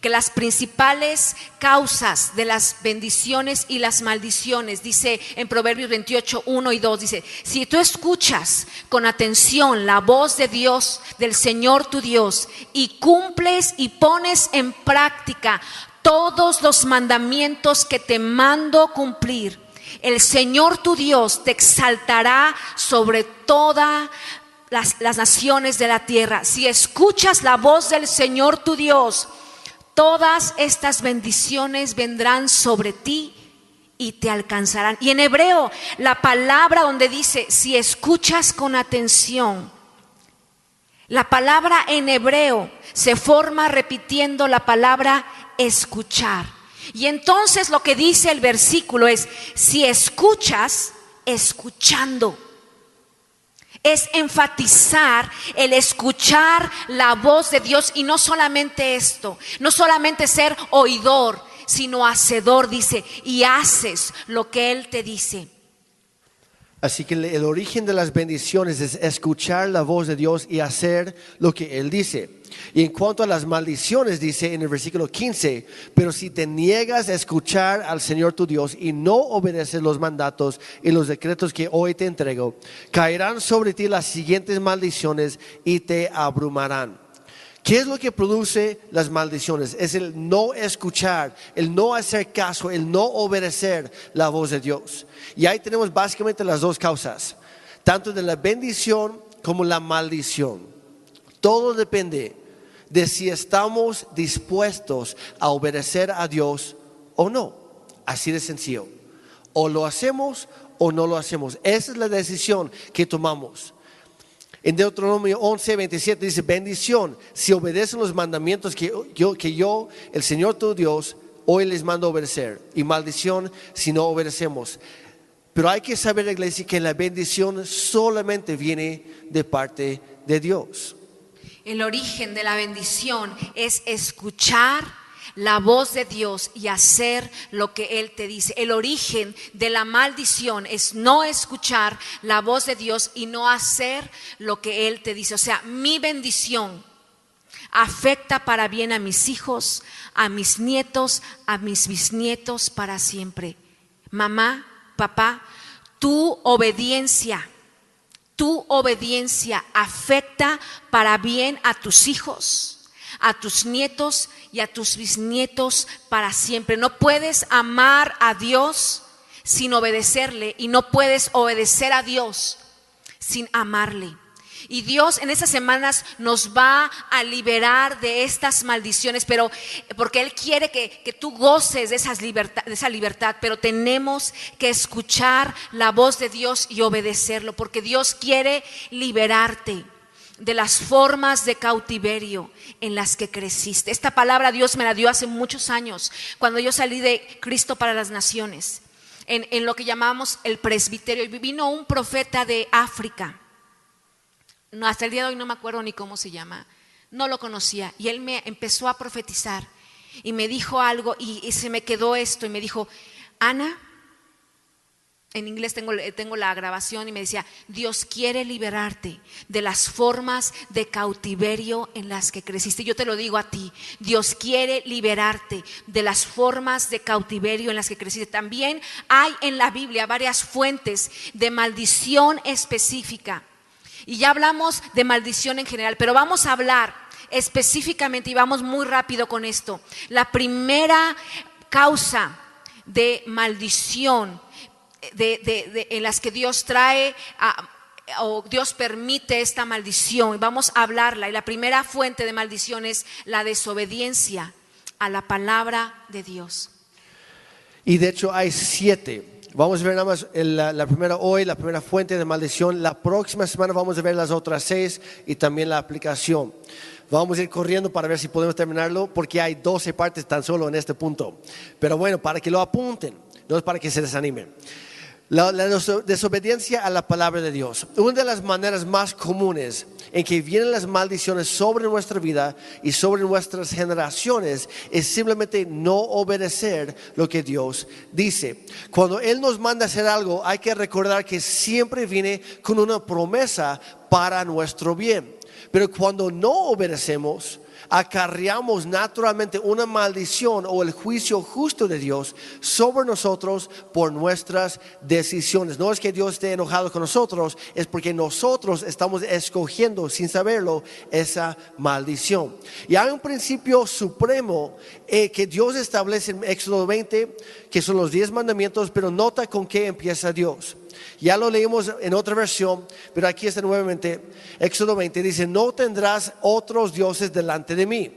que las principales causas de las bendiciones y las maldiciones, dice en Proverbios 28, 1 y 2, dice, si tú escuchas con atención la voz de Dios, del Señor tu Dios, y cumples y pones en práctica todos los mandamientos que te mando cumplir, el Señor tu Dios te exaltará sobre todas las, naciones de la tierra. Si escuchas la voz del Señor tu Dios, todas estas bendiciones vendrán sobre ti y te alcanzarán. Y en hebreo, la palabra donde dice, si escuchas con atención, la palabra en hebreo se forma repitiendo la palabra escuchar. Y entonces lo que dice el versículo es, si escuchas, escuchando. Es enfatizar el escuchar la voz de Dios y no solamente esto, no solamente ser oidor, sino hacedor, dice, y haces lo que Él te dice. Así que el origen de las bendiciones es escuchar la voz de Dios y hacer lo que Él dice. Y en cuanto a las maldiciones, dice en el versículo 15, pero si te niegas a escuchar al Señor tu Dios y no obedeces los mandatos y los decretos que hoy te entrego, caerán sobre ti las siguientes maldiciones y te abrumarán. ¿Qué es lo que produce las maldiciones? Es el no escuchar, el no hacer caso, el no obedecer la voz de Dios. Y ahí tenemos básicamente las dos causas, tanto de la bendición como la maldición. Todo depende de si estamos dispuestos a obedecer a Dios o no. Así de sencillo. O lo hacemos o no lo hacemos. Esa es la decisión que tomamos. En Deuteronomio 11, 27 dice, bendición, si obedecen los mandamientos que yo, que yo, el Señor tu Dios, hoy les mando obedecer. Y maldición si no obedecemos. Pero hay que saber, iglesia, que la bendición solamente viene de parte de Dios. El origen de la bendición es escuchar la voz de Dios y hacer lo que Él te dice. El origen de la maldición es no escuchar la voz de Dios y no hacer lo que Él te dice. O sea, mi bendición afecta para bien a mis hijos, a mis nietos, a mis bisnietos para siempre. Mamá, papá, tu obediencia, tu obediencia afecta para bien a tus hijos a tus nietos y a tus bisnietos para siempre. No puedes amar a Dios sin obedecerle y no puedes obedecer a Dios sin amarle. Y Dios en esas semanas nos va a liberar de estas maldiciones, pero porque Él quiere que, que tú goces de, esas libertad, de esa libertad, pero tenemos que escuchar la voz de Dios y obedecerlo, porque Dios quiere liberarte de las formas de cautiverio en las que creciste. Esta palabra Dios me la dio hace muchos años, cuando yo salí de Cristo para las Naciones, en, lo que llamamos el presbiterio. Y vino un profeta de África, no, hasta el día de hoy no me acuerdo ni cómo se llama, no lo conocía, y él me empezó a profetizar y me dijo algo y se me quedó esto y me dijo, Ana, en inglés tengo, tengo, la grabación y me decía, Dios quiere liberarte de las formas de cautiverio en las que creciste. Yo te lo digo a ti, Dios quiere liberarte de las formas de cautiverio en las que creciste. También hay en la Biblia varias fuentes de maldición específica. Y ya hablamos de maldición en general, pero vamos a hablar específicamente y vamos muy rápido con esto. La primera causa de maldición de, en las que Dios trae o Dios permite esta maldición. Vamos a hablarla. Y la primera fuente de maldición es la desobediencia a la palabra de Dios. Y de hecho hay siete. Vamos a ver nada más la, la primera hoy, la primera fuente de maldición. La próxima semana vamos a ver las otras seis y también la aplicación. Vamos a ir corriendo para ver si podemos terminarlo porque hay 12 partes tan solo en este punto. Pero bueno, para que lo apunten, no es para que se desanimen. La, la deso- desobediencia a la palabra de Dios. Una de las maneras más comunes en que vienen las maldiciones sobre nuestra vida y sobre nuestras generaciones es simplemente no obedecer lo que Dios dice. Cuando Él nos manda hacer algo, hay que recordar que siempre viene con una promesa para nuestro bien. Pero cuando no obedecemos, acarreamos naturalmente una maldición o el juicio justo de Dios sobre nosotros por nuestras decisiones. No es que Dios esté enojado con nosotros, es porque nosotros estamos escogiendo sin saberlo esa maldición. Y hay un principio supremo eh, que Dios establece en Éxodo 20, que son los 10 mandamientos, pero nota con qué empieza Dios. Ya lo leímos en otra versión, pero aquí está nuevamente. Éxodo 20 dice, no tendrás otros dioses delante de mí.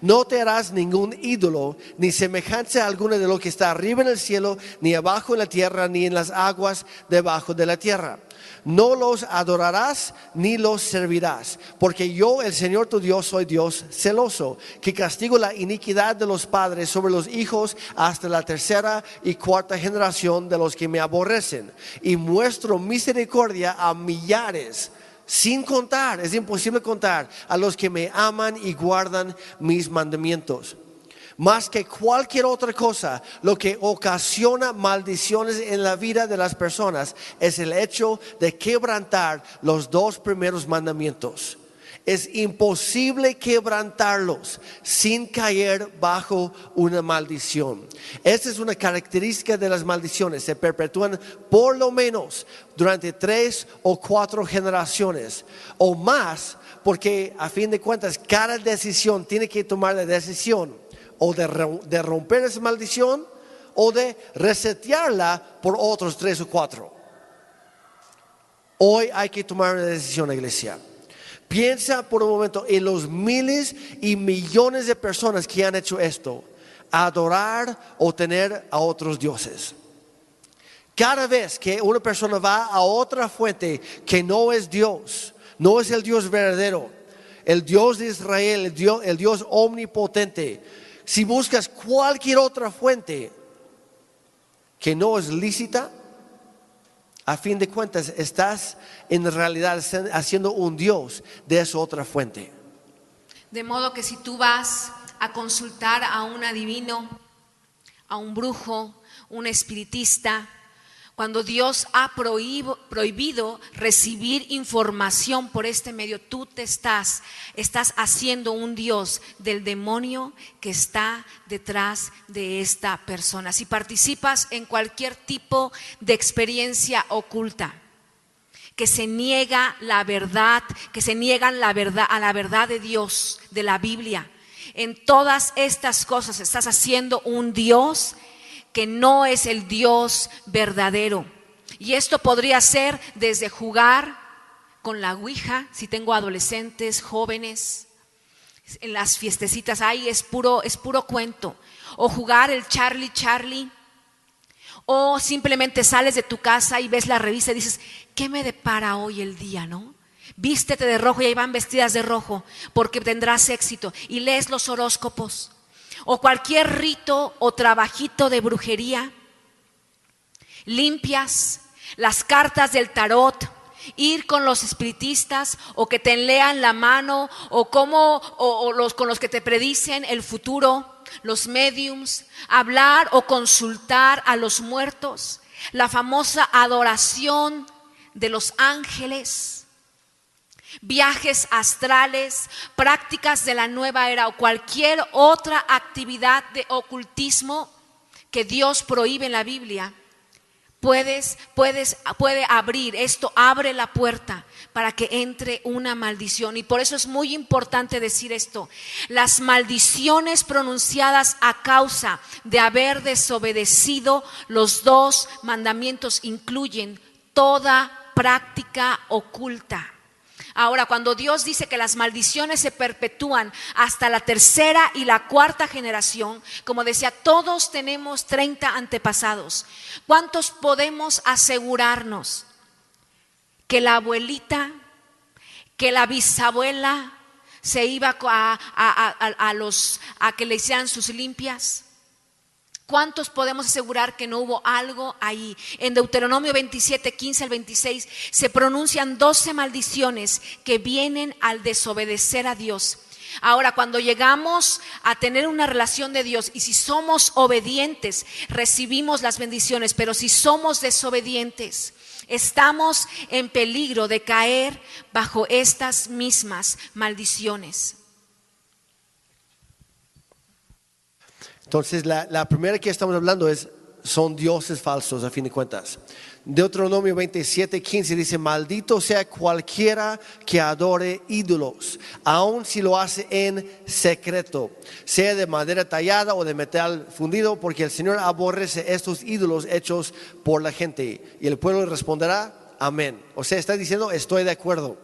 No te harás ningún ídolo, ni semejanza alguna de lo que está arriba en el cielo, ni abajo en la tierra, ni en las aguas debajo de la tierra. No los adorarás ni los servirás, porque yo, el Señor tu Dios, soy Dios celoso, que castigo la iniquidad de los padres sobre los hijos hasta la tercera y cuarta generación de los que me aborrecen, y muestro misericordia a millares sin contar, es imposible contar, a los que me aman y guardan mis mandamientos. Más que cualquier otra cosa, lo que ocasiona maldiciones en la vida de las personas es el hecho de quebrantar los dos primeros mandamientos. Es imposible quebrantarlos sin caer bajo una maldición. Esta es una característica de las maldiciones. Se perpetúan por lo menos durante tres o cuatro generaciones o más, porque a fin de cuentas cada decisión tiene que tomar la decisión o de, de romper esa maldición o de resetearla por otros tres o cuatro. Hoy hay que tomar una decisión, iglesia. Piensa por un momento en los miles y millones de personas que han hecho esto, adorar o tener a otros dioses. Cada vez que una persona va a otra fuente que no es Dios, no es el Dios verdadero, el Dios de Israel, el Dios omnipotente, si buscas cualquier otra fuente que no es lícita, a fin de cuentas estás en realidad haciendo un Dios de esa otra fuente. De modo que si tú vas a consultar a un adivino, a un brujo, un espiritista, cuando Dios ha prohibido recibir información por este medio, tú te estás, estás haciendo un Dios del demonio que está detrás de esta persona. Si participas en cualquier tipo de experiencia oculta, que se niega la verdad, que se niegan la verdad a la verdad de Dios, de la Biblia. En todas estas cosas estás haciendo un Dios que no es el Dios verdadero. Y esto podría ser desde jugar con la Ouija, si tengo adolescentes, jóvenes, en las fiestecitas, ahí es puro, es puro cuento. O jugar el Charlie Charlie. O simplemente sales de tu casa y ves la revista y dices, ¿qué me depara hoy el día, no? Vístete de rojo y ahí van vestidas de rojo porque tendrás éxito. Y lees los horóscopos. O cualquier rito o trabajito de brujería. Limpias las cartas del tarot, ir con los espiritistas o que te lean la mano o como o, o los con los que te predicen el futuro, los mediums, hablar o consultar a los muertos, la famosa adoración de los ángeles, viajes astrales, prácticas de la nueva era o cualquier otra actividad de ocultismo que Dios prohíbe en la Biblia Puedes, puedes, puede abrir, esto abre la puerta para que entre una maldición. Y por eso es muy importante decir esto. Las maldiciones pronunciadas a causa de haber desobedecido los dos mandamientos incluyen toda práctica oculta. Ahora, cuando Dios dice que las maldiciones se perpetúan hasta la tercera y la cuarta generación, como decía, todos tenemos 30 antepasados. ¿Cuántos podemos asegurarnos que la abuelita, que la bisabuela se iba a, los, a que le hicieran sus limpias? ¿Cuántos podemos asegurar que no hubo algo ahí? En Deuteronomio 27, 15 al 26 se pronuncian 12 maldiciones que vienen al desobedecer a Dios. Ahora, cuando llegamos a tener una relación de Dios y si somos obedientes, recibimos las bendiciones, pero si somos desobedientes, estamos en peligro de caer bajo estas mismas maldiciones. Entonces, la, primera que estamos hablando es, son dioses falsos, a fin de cuentas. Deuteronomio 27, 15 dice, maldito sea cualquiera que adore ídolos, aun si lo hace en secreto, sea de madera tallada o de metal fundido, porque el Señor aborrece estos ídolos hechos por la gente. Y el pueblo responderá, amén. O sea, está diciendo, estoy de acuerdo.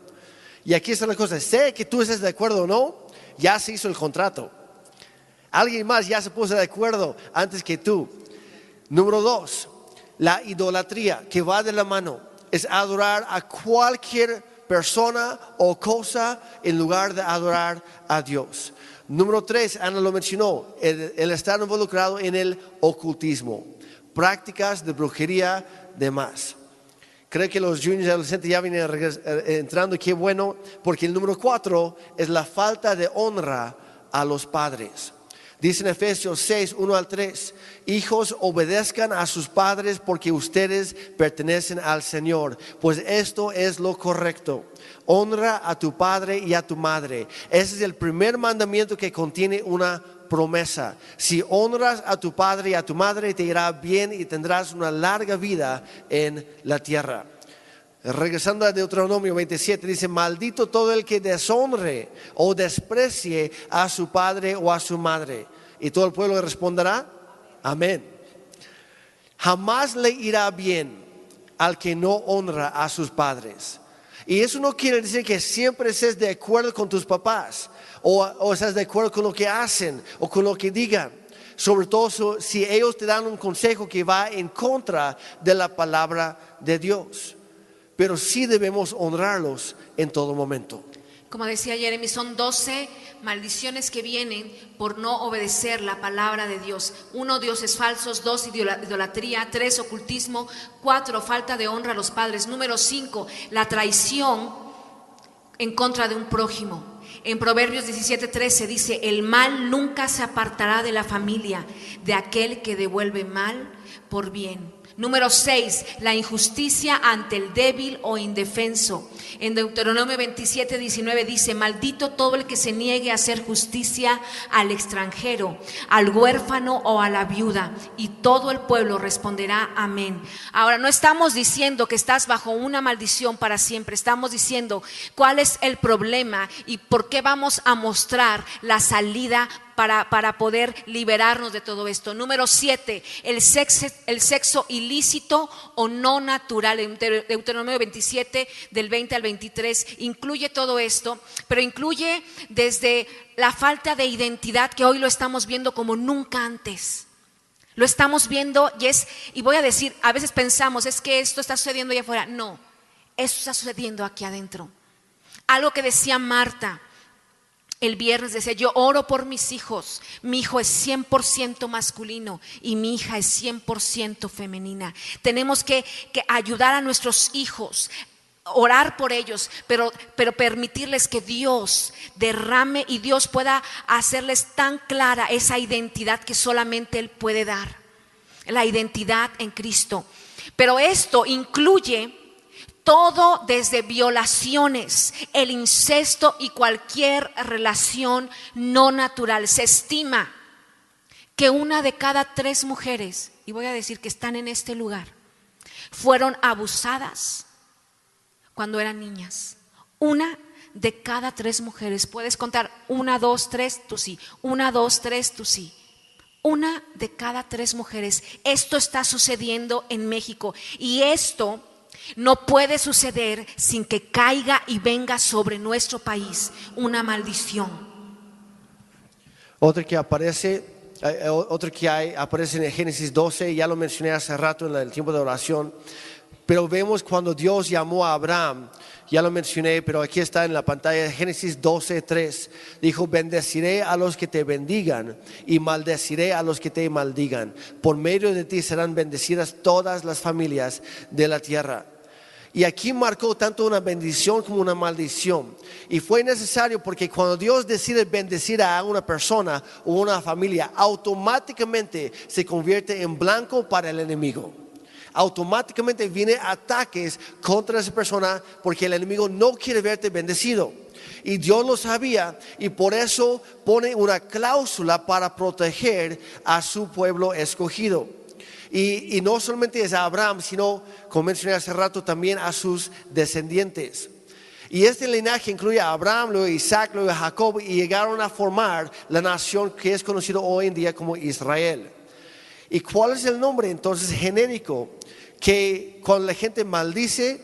Y aquí está la cosa, sé que tú estés de acuerdo o no, ya se hizo el contrato. Alguien más ya se puso de acuerdo antes que tú. Número dos, la idolatría que va de la mano es adorar a cualquier persona o cosa en lugar de adorar a Dios. Número tres, Ana lo mencionó, el, estar involucrado en el ocultismo, prácticas de brujería, demás. Creo que los juniors adolescentes ya vienen eh, entrando, qué bueno, porque el número cuatro es la falta de honra a los padres. Dice en Efesios 6, 1 al 3, hijos obedezcan a sus padres porque ustedes pertenecen al Señor, pues esto es lo correcto. Honra a tu padre y a tu madre. Ese es el primer mandamiento que contiene una promesa. Si honras a tu padre y a tu madre, te irá bien y tendrás una larga vida en la tierra. Regresando a Deuteronomio 27, dice, maldito todo el que deshonre o desprecie a su padre o a su madre. Y todo el pueblo responderá, amén. Jamás le irá bien al que no honra a sus padres. Y eso no quiere decir que siempre estés de acuerdo con tus papás o, o estés de acuerdo con lo que hacen o con lo que digan. Sobre todo si ellos te dan un consejo que va en contra de la palabra de Dios pero sí debemos honrarlos en todo momento. Como decía Jeremy, son 12 maldiciones que vienen por no obedecer la palabra de Dios. Uno, dioses falsos. Dos, idolatría. Tres, ocultismo. Cuatro, falta de honra a los padres. Número cinco, la traición en contra de un prójimo. En Proverbios 17:13 dice, el mal nunca se apartará de la familia de aquel que devuelve mal por bien. Número 6, la injusticia ante el débil o indefenso. En Deuteronomio 27, 19 dice, maldito todo el que se niegue a hacer justicia al extranjero, al huérfano o a la viuda. Y todo el pueblo responderá amén. Ahora, no estamos diciendo que estás bajo una maldición para siempre, estamos diciendo cuál es el problema y por qué vamos a mostrar la salida para, poder liberarnos de todo esto. Número siete, el sexo, el sexo ilícito o no natural. Deuteronomio 27, del 20 al 23, incluye todo esto, pero incluye desde la falta de identidad que hoy lo estamos viendo como nunca antes. Lo estamos viendo y es, y voy a decir, a veces pensamos, es que esto está sucediendo allá afuera. No, esto está sucediendo aquí adentro. Algo que decía Marta, el viernes decía, yo oro por mis hijos. Mi hijo es 100% masculino y mi hija es 100% femenina. Tenemos que, ayudar a nuestros hijos, orar por ellos, pero, pero permitirles que Dios derrame y Dios pueda hacerles tan clara esa identidad que solamente Él puede dar. La identidad en Cristo. Pero esto incluye todo desde violaciones, el incesto y cualquier relación no natural. Se estima que una de cada tres mujeres, y voy a decir que están en este lugar, fueron abusadas cuando eran niñas. Una de cada tres mujeres, puedes contar una, dos, tres, tú sí, una, dos, tres, tú sí. Una de cada tres mujeres. Esto está sucediendo en México y esto No puede suceder sin que caiga y venga sobre nuestro país una maldición. Otro que aparece, eh, eh, otro que hay, aparece en Génesis 12, ya lo mencioné hace rato en el tiempo de oración, pero vemos cuando Dios llamó a Abraham, ya lo mencioné, pero aquí está en la pantalla, Génesis 12, 3, dijo, bendeciré a los que te bendigan y maldeciré a los que te maldigan. Por medio de ti serán bendecidas todas las familias de la tierra. Y aquí marcó tanto una bendición como una maldición. Y fue necesario porque cuando Dios decide bendecir a una persona o una familia, automáticamente se convierte en blanco para el enemigo. Automáticamente viene ataques contra esa persona porque el enemigo no quiere verte bendecido. Y Dios lo sabía y por eso pone una cláusula para proteger a su pueblo escogido. Y, y no solamente es a Abraham, sino, como mencioné hace rato, también a sus descendientes. Y este linaje incluye a Abraham, luego Isaac, luego Jacob, y llegaron a formar la nación que es conocida hoy en día como Israel. ¿Y cuál es el nombre entonces genérico? Que cuando la gente maldice,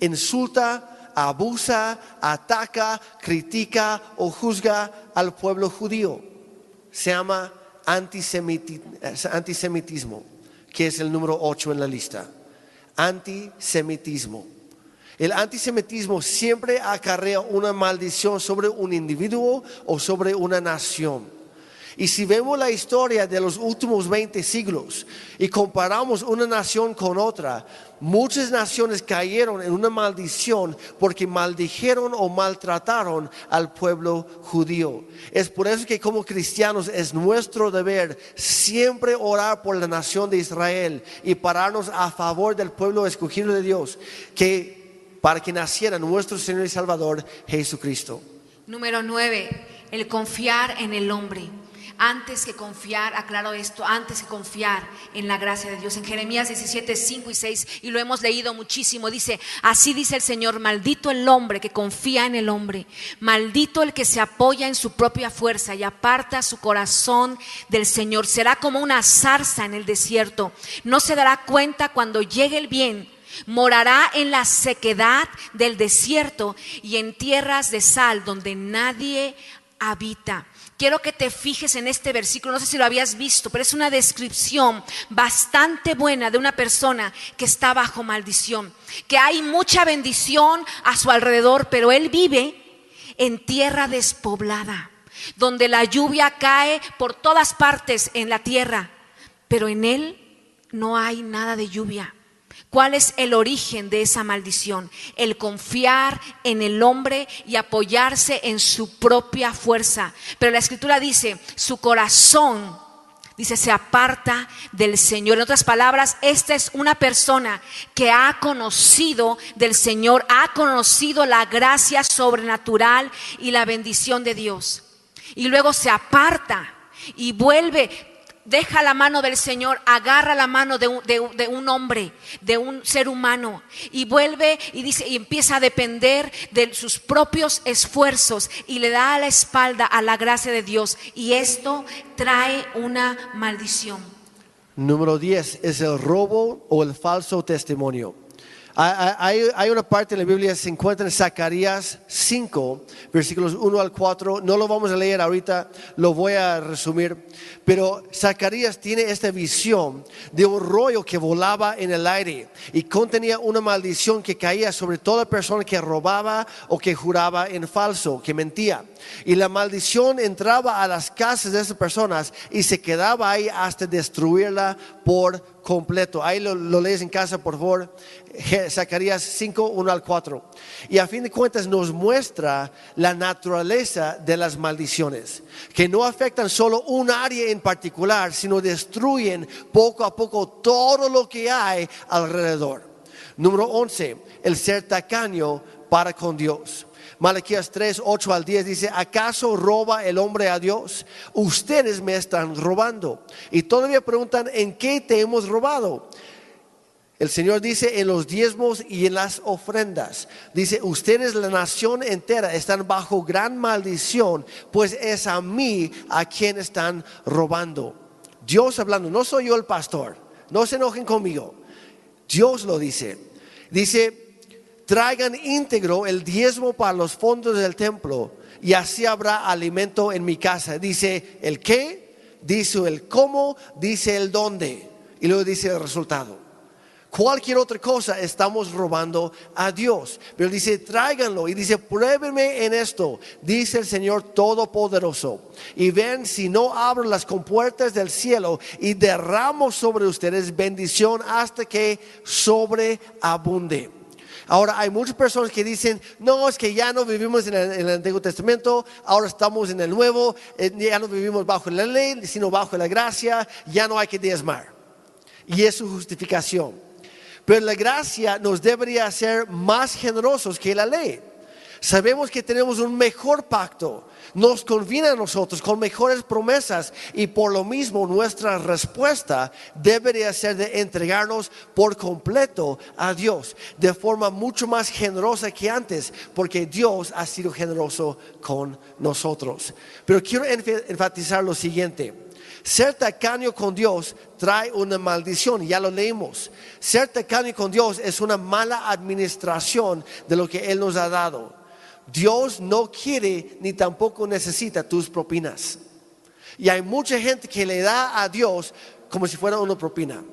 insulta, abusa, ataca, critica o juzga al pueblo judío. Se llama antisemiti- antisemitismo, que es el número 8 en la lista. Antisemitismo. El antisemitismo siempre acarrea una maldición sobre un individuo o sobre una nación. Y si vemos la historia de los últimos 20 siglos y comparamos una nación con otra, muchas naciones cayeron en una maldición porque maldijeron o maltrataron al pueblo judío. Es por eso que como cristianos es nuestro deber siempre orar por la nación de Israel y pararnos a favor del pueblo escogido de Dios, que para que naciera nuestro Señor y Salvador Jesucristo. Número nueve, el confiar en el hombre. Antes que confiar, aclaro esto, antes que confiar en la gracia de Dios. En Jeremías 17, 5 y 6, y lo hemos leído muchísimo, dice, así dice el Señor, maldito el hombre que confía en el hombre, maldito el que se apoya en su propia fuerza y aparta su corazón del Señor. Será como una zarza en el desierto, no se dará cuenta cuando llegue el bien. Morará en la sequedad del desierto y en tierras de sal donde nadie habita. Quiero que te fijes en este versículo, no sé si lo habías visto, pero es una descripción bastante buena de una persona que está bajo maldición, que hay mucha bendición a su alrededor, pero él vive en tierra despoblada, donde la lluvia cae por todas partes en la tierra, pero en él no hay nada de lluvia. ¿Cuál es el origen de esa maldición? El confiar en el hombre y apoyarse en su propia fuerza. Pero la escritura dice, su corazón, dice, se aparta del Señor. En otras palabras, esta es una persona que ha conocido del Señor, ha conocido la gracia sobrenatural y la bendición de Dios. Y luego se aparta y vuelve deja la mano del Señor, agarra la mano de un, hombre, de un ser humano, y vuelve y dice, y empieza a depender de sus propios esfuerzos y le da la espalda a la gracia de Dios. Y esto trae una maldición. Número 10 es el robo o el falso testimonio. Hay, una parte en la Biblia, se encuentra en Zacarías 5, versículos 1 al 4. No lo vamos a leer ahorita, lo voy a resumir. Pero Zacarías tiene esta visión de un rollo que volaba en el aire y contenía una maldición que caía sobre toda persona que robaba o que juraba en falso, que mentía. Y la maldición entraba a las casas de esas personas y se quedaba ahí hasta destruirla por completo. Ahí lo lees en casa, por favor. Zacarías 5, 1 al 4. Y a fin de cuentas nos muestra la naturaleza de las maldiciones, que no afectan solo un área en particular, sino destruyen poco a poco todo lo que hay alrededor. Número 11, el ser tacaño para con Dios. Malaquías 3, 8 al 10 dice, ¿acaso roba el hombre a Dios? Ustedes me están robando. Y todavía preguntan, ¿en qué te hemos robado? El Señor dice en los diezmos y en las ofrendas. Dice, ustedes la nación entera están bajo gran maldición, pues es a mí a quien están robando. Dios hablando, no soy yo el pastor, no se enojen conmigo. Dios lo dice. Dice, traigan íntegro el diezmo para los fondos del templo y así habrá alimento en mi casa. Dice el qué, dice el cómo, dice el dónde y luego dice el resultado. Cualquier otra cosa estamos robando a Dios. Pero dice, tráiganlo y dice, pruébenme en esto, dice el Señor Todopoderoso. Y ven si no abro las compuertas del cielo y derramo sobre ustedes bendición hasta que sobreabunde. Ahora hay muchas personas que dicen, no, es que ya no vivimos en el, Antiguo Testamento, ahora estamos en el Nuevo, eh, ya no vivimos bajo la ley, sino bajo la gracia, ya no hay que diezmar. Y es su justificación. Pero la gracia nos debería hacer más generosos que la ley. Sabemos que tenemos un mejor pacto, nos conviene a nosotros con mejores promesas y por lo mismo nuestra respuesta debería ser de entregarnos por completo a Dios de forma mucho más generosa que antes, porque Dios ha sido generoso con nosotros. Pero quiero enfatizar lo siguiente. Ser tacaño con Dios trae una maldición, ya lo leímos. Ser tacaño con Dios es una mala administración de lo que Él nos ha dado. Dios no quiere ni tampoco necesita tus propinas. Y hay mucha gente que le da a Dios como si fuera una propina.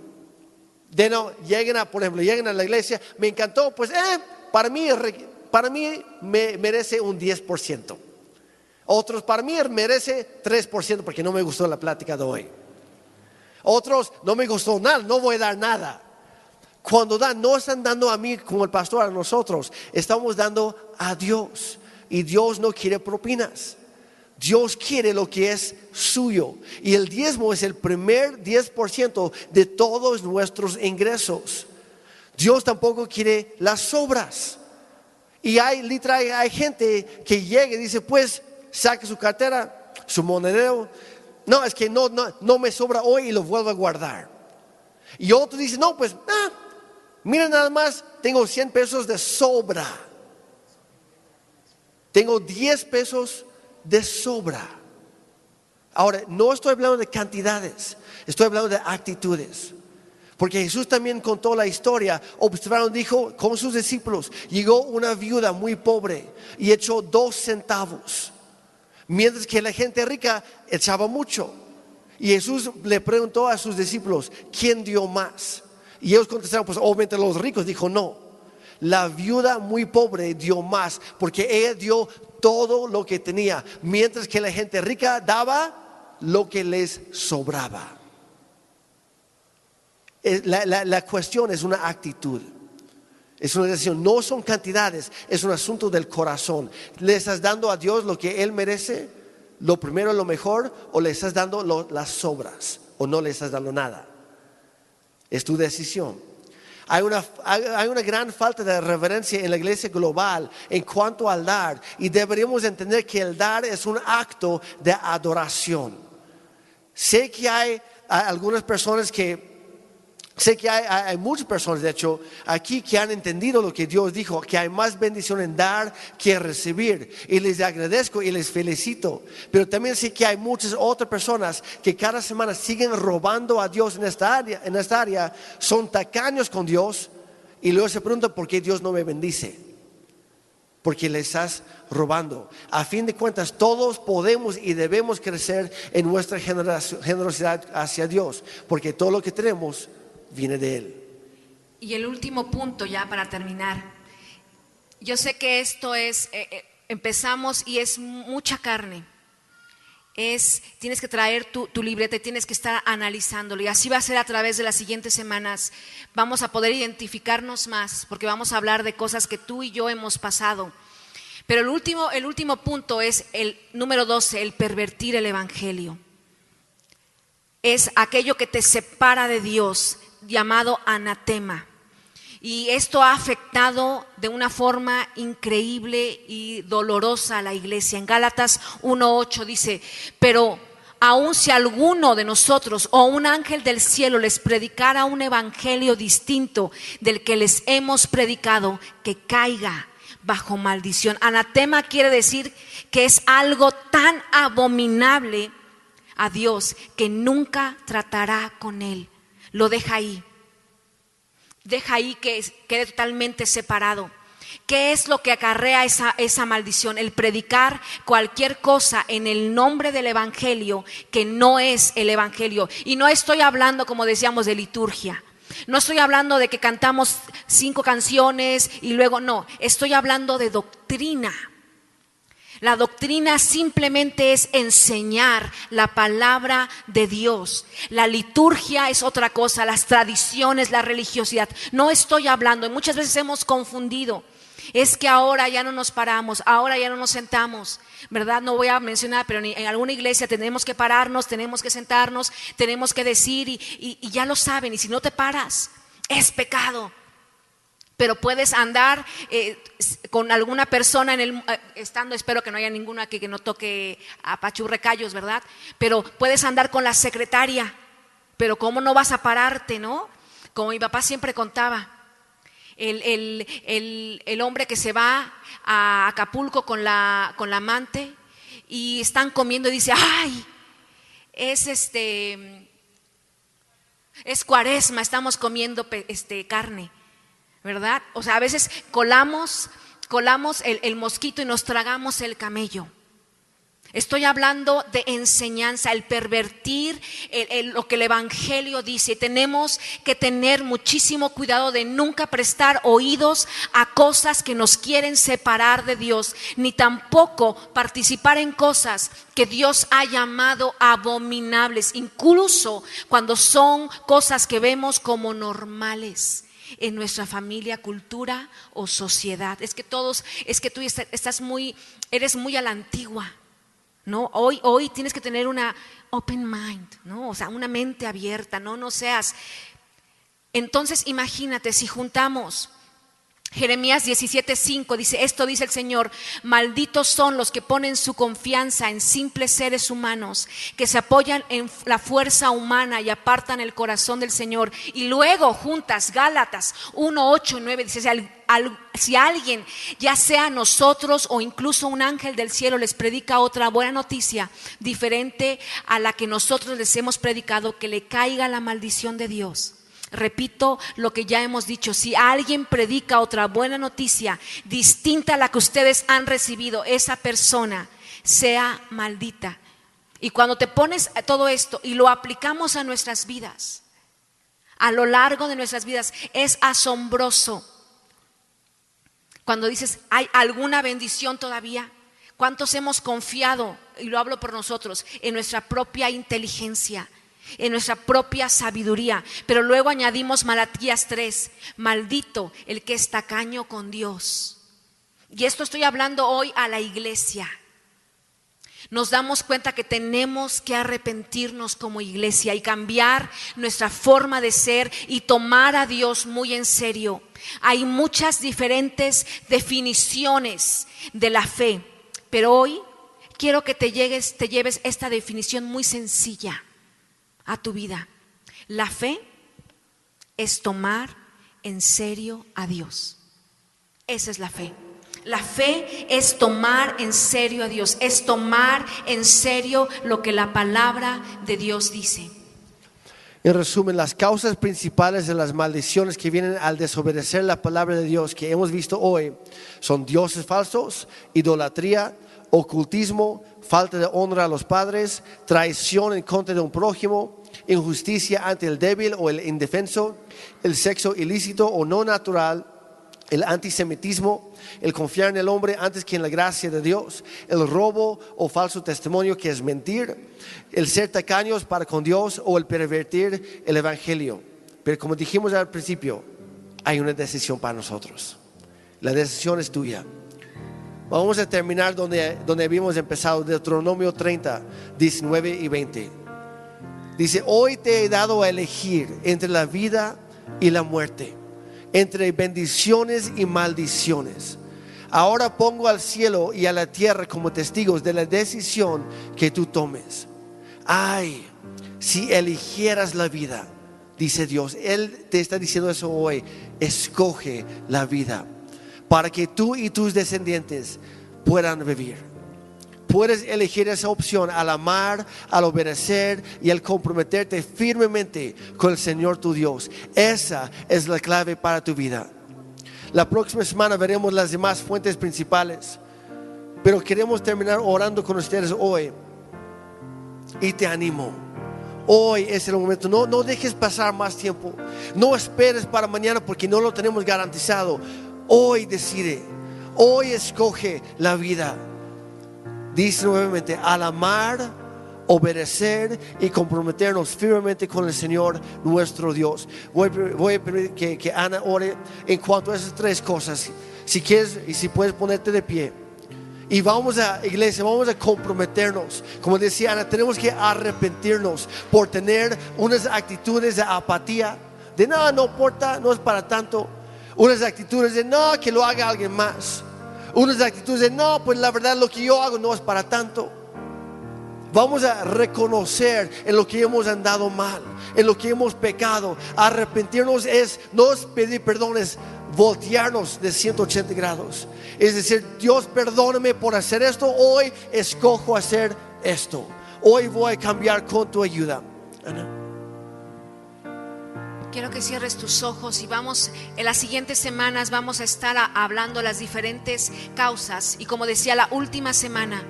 De no, lleguen a, por ejemplo, lleguen a la iglesia, me encantó, pues eh, para mí, para mí me merece un 10%. Otros, para mí merece 3% porque no me gustó la plática de hoy. Otros, no me gustó nada, no voy a dar nada. Cuando dan, no están dando a mí como el pastor, a nosotros, estamos dando a Dios. Y Dios no quiere propinas. Dios quiere lo que es suyo. Y el diezmo es el primer 10% de todos nuestros ingresos. Dios tampoco quiere las sobras. Y hay, hay gente que llega y dice, pues saque su cartera, su monedero. No, es que no, no, me sobra hoy y lo vuelvo a guardar. Y otro dice, no, pues, ah, mira nada más, tengo 100 pesos de sobra. Tengo 10 pesos de sobra. Ahora, no estoy hablando de cantidades, estoy hablando de actitudes. Porque Jesús también contó la historia, observaron, dijo con sus discípulos, llegó una viuda muy pobre y echó dos centavos. Mientras que la gente rica echaba mucho. Y Jesús le preguntó a sus discípulos, ¿quién dio más? Y ellos contestaron, pues obviamente los ricos. Dijo, no, la viuda muy pobre dio más, porque ella dio todo lo que tenía, mientras que la gente rica daba lo que les sobraba. La, la cuestión es una actitud. Es una decisión, no son cantidades, es un asunto del corazón. ¿Le estás dando a Dios lo que Él merece? ¿Lo primero, lo mejor? ¿O le estás dando las sobras? ¿O no le estás dando nada? Es tu decisión. Hay una, hay una, gran falta de reverencia en la iglesia global en cuanto al dar y deberíamos entender que el dar es un acto de adoración. Sé que hay algunas personas que Sé que hay, muchas personas, de hecho, aquí que han entendido lo que Dios dijo, que hay más bendición en dar que recibir. Y les agradezco y les felicito. Pero también sé que hay muchas otras personas que cada semana siguen robando a Dios en esta área, en esta área son tacaños con Dios y luego se preguntan por qué Dios no me bendice. Porque le estás robando. A fin de cuentas, todos podemos y debemos crecer en nuestra generosidad hacia Dios. Porque todo lo que tenemos viene de Él. Y el último punto ya para terminar. Yo sé que esto es, eh, eh, empezamos y es mucha carne. Es, tienes que traer tu, tu libreta, tienes que estar analizándolo. Y así va a ser a través de las siguientes semanas. Vamos a poder identificarnos más, porque vamos a hablar de cosas que tú y yo hemos pasado. Pero el último, el último punto es el número 12, el pervertir el Evangelio. Es aquello que te separa de Dios, llamado anatema. Y esto ha afectado de una forma increíble y dolorosa a la iglesia. En Gálatas 1.8 dice, pero aun si alguno de nosotros o un ángel del cielo les predicara un evangelio distinto del que les hemos predicado, que caiga bajo maldición. Anatema quiere decir que es algo tan abominable a Dios que nunca tratará con él lo deja ahí. Deja ahí que quede totalmente separado. ¿Qué es lo que acarrea esa, esa maldición? El predicar cualquier cosa en el nombre del Evangelio que no es el Evangelio. Y no estoy hablando, como decíamos, de liturgia. No estoy hablando de que cantamos cinco canciones y luego no. Estoy hablando de doctrina. La doctrina simplemente es enseñar la palabra de Dios. La liturgia es otra cosa, las tradiciones, la religiosidad. No estoy hablando, y muchas veces hemos confundido es que ahora ya no nos paramos, ahora ya no nos sentamos, ¿verdad? No voy a mencionar, pero en alguna iglesia tenemos que pararnos, tenemos que sentarnos, tenemos que decir y, ya lo saben, y si no te paras, es pecado. Pero puedes andar eh, con alguna persona en el eh, estando, espero que no haya ninguno aquí que no toque a pachurrecallos, ¿verdad? Pero puedes andar con la secretaria, pero ¿cómo no vas a pararte, no? Como mi papá siempre contaba, el, hombre que se va a Acapulco con la, con la amante y están comiendo y dice, ay, es este, es cuaresma, estamos comiendo este, carne, ¿verdad? O sea, a veces colamos, colamos el, el mosquito y nos tragamos el camello. Estoy hablando de enseñanza, el pervertir lo que el Evangelio dice. Tenemos que tener muchísimo cuidado de nunca prestar oídos a cosas que nos quieren separar de Dios, ni tampoco participar en cosas que Dios ha llamado abominables, incluso cuando son cosas que vemos como normales en nuestra familia, cultura o sociedad. Es que todos, es que tú estás muy, eres muy a la antigua. ¿no? Hoy, hoy tienes que tener una open mind, ¿no? O sea, una mente abierta, no, no seas. Entonces, imagínate si juntamos Jeremías 17:5 dice, esto dice el Señor, malditos son los que ponen su confianza en simples seres humanos, que se apoyan en la fuerza humana y apartan el corazón del Señor. Y luego juntas, Gálatas 1, 8 y 9, dice, si alguien, ya sea nosotros o incluso un ángel del cielo, les predica otra buena noticia diferente a la que nosotros les hemos predicado, que le caiga la maldición de Dios. Repito lo que ya hemos dicho, si alguien predica otra buena noticia distinta a la que ustedes han recibido, esa persona sea maldita. Y cuando te pones todo esto y lo aplicamos a nuestras vidas, a lo largo de nuestras vidas, es asombroso. Cuando dices, ¿hay alguna bendición todavía? ¿Cuántos hemos confiado, y lo hablo por nosotros, en nuestra propia inteligencia? En nuestra propia sabiduría. Pero luego añadimos Malatías 3, maldito el que es tacaño con Dios. Y esto estoy hablando hoy a la iglesia. Nos damos cuenta que tenemos que arrepentirnos como iglesia y cambiar nuestra forma de ser y tomar a Dios muy en serio. Hay muchas diferentes definiciones de la fe, pero hoy quiero que te, llegues, te lleves esta definición muy sencilla a tu vida. La fe es tomar en serio a Dios. Esa es la fe. La fe es tomar en serio a Dios, es tomar en serio lo que la palabra de Dios dice. En resumen, las causas principales de las maldiciones que vienen al desobedecer la palabra de Dios que hemos visto hoy son dioses falsos, idolatría, ocultismo, falta de honra a los padres, traición en contra de un prójimo, injusticia ante el débil o el indefenso, el sexo ilícito o no natural, el antisemitismo, el confiar en el hombre antes que en la gracia de Dios, el robo o falso testimonio que es mentir, el ser tacaños para con Dios o el pervertir el evangelio. Pero como dijimos al principio, hay una decisión para nosotros. La decisión es tuya. Vamos a terminar donde, donde habíamos empezado, Deuteronomio 30, 19 y 20. Dice, hoy te he dado a elegir entre la vida y la muerte, entre bendiciones y maldiciones. Ahora pongo al cielo y a la tierra como testigos de la decisión que tú tomes. Ay, si eligieras la vida, dice Dios, Él te está diciendo eso hoy, escoge la vida para que tú y tus descendientes puedan vivir. Puedes elegir esa opción al amar, al obedecer y al comprometerte firmemente con el Señor tu Dios. Esa es la clave para tu vida. La próxima semana veremos las demás fuentes principales, pero queremos terminar orando con ustedes hoy. Y te animo. Hoy es el momento. No, no dejes pasar más tiempo. No esperes para mañana porque no lo tenemos garantizado. Hoy decide. Hoy escoge la vida. Dice nuevamente, al amar, obedecer y comprometernos firmemente con el Señor nuestro Dios. Voy, voy a pedir que, que Ana ore en cuanto a esas tres cosas. Si quieres y si puedes ponerte de pie. Y vamos a, iglesia, vamos a comprometernos. Como decía Ana, tenemos que arrepentirnos por tener unas actitudes de apatía, de nada, no importa, no es para tanto. Unas actitudes de no, que lo haga alguien más. Unas actitudes de no, pues la verdad lo que yo hago no es para tanto. Vamos a reconocer en lo que hemos andado mal, en lo que hemos pecado. Arrepentirnos es, no pedir perdón, es voltearnos de 180 grados. Es decir, Dios perdóname por hacer esto, hoy escojo hacer esto. Hoy voy a cambiar con tu ayuda. Quiero que cierres tus ojos y vamos, en las siguientes semanas vamos a estar a- hablando las diferentes causas. Y como decía, la última semana,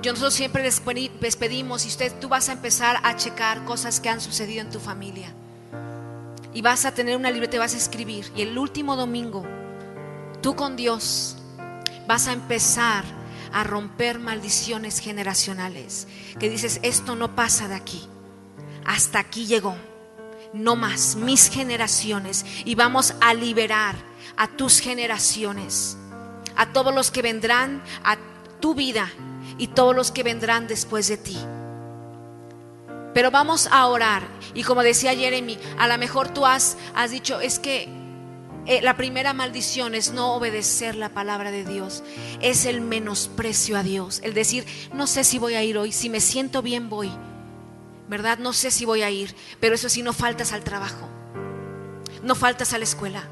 yo nosotros siempre les pedi- les pedimos y usted, tú vas a empezar a checar cosas que han sucedido en tu familia. Y vas a tener una libreta, y vas a escribir. Y el último domingo, tú con Dios vas a empezar a romper maldiciones generacionales. Que dices, esto no pasa de aquí. Hasta aquí llegó. No más, mis generaciones. Y vamos a liberar a tus generaciones. A todos los que vendrán a tu vida y todos los que vendrán después de ti. Pero vamos a orar. Y como decía Jeremy, a lo mejor tú has, dicho, es que eh, la primera maldición es no obedecer la palabra de Dios. Es el menosprecio a Dios. El decir, no sé si voy a ir hoy, si me siento bien voy. ¿Verdad? No sé si voy a ir. Pero eso sí, no faltas al trabajo. No faltas a la escuela.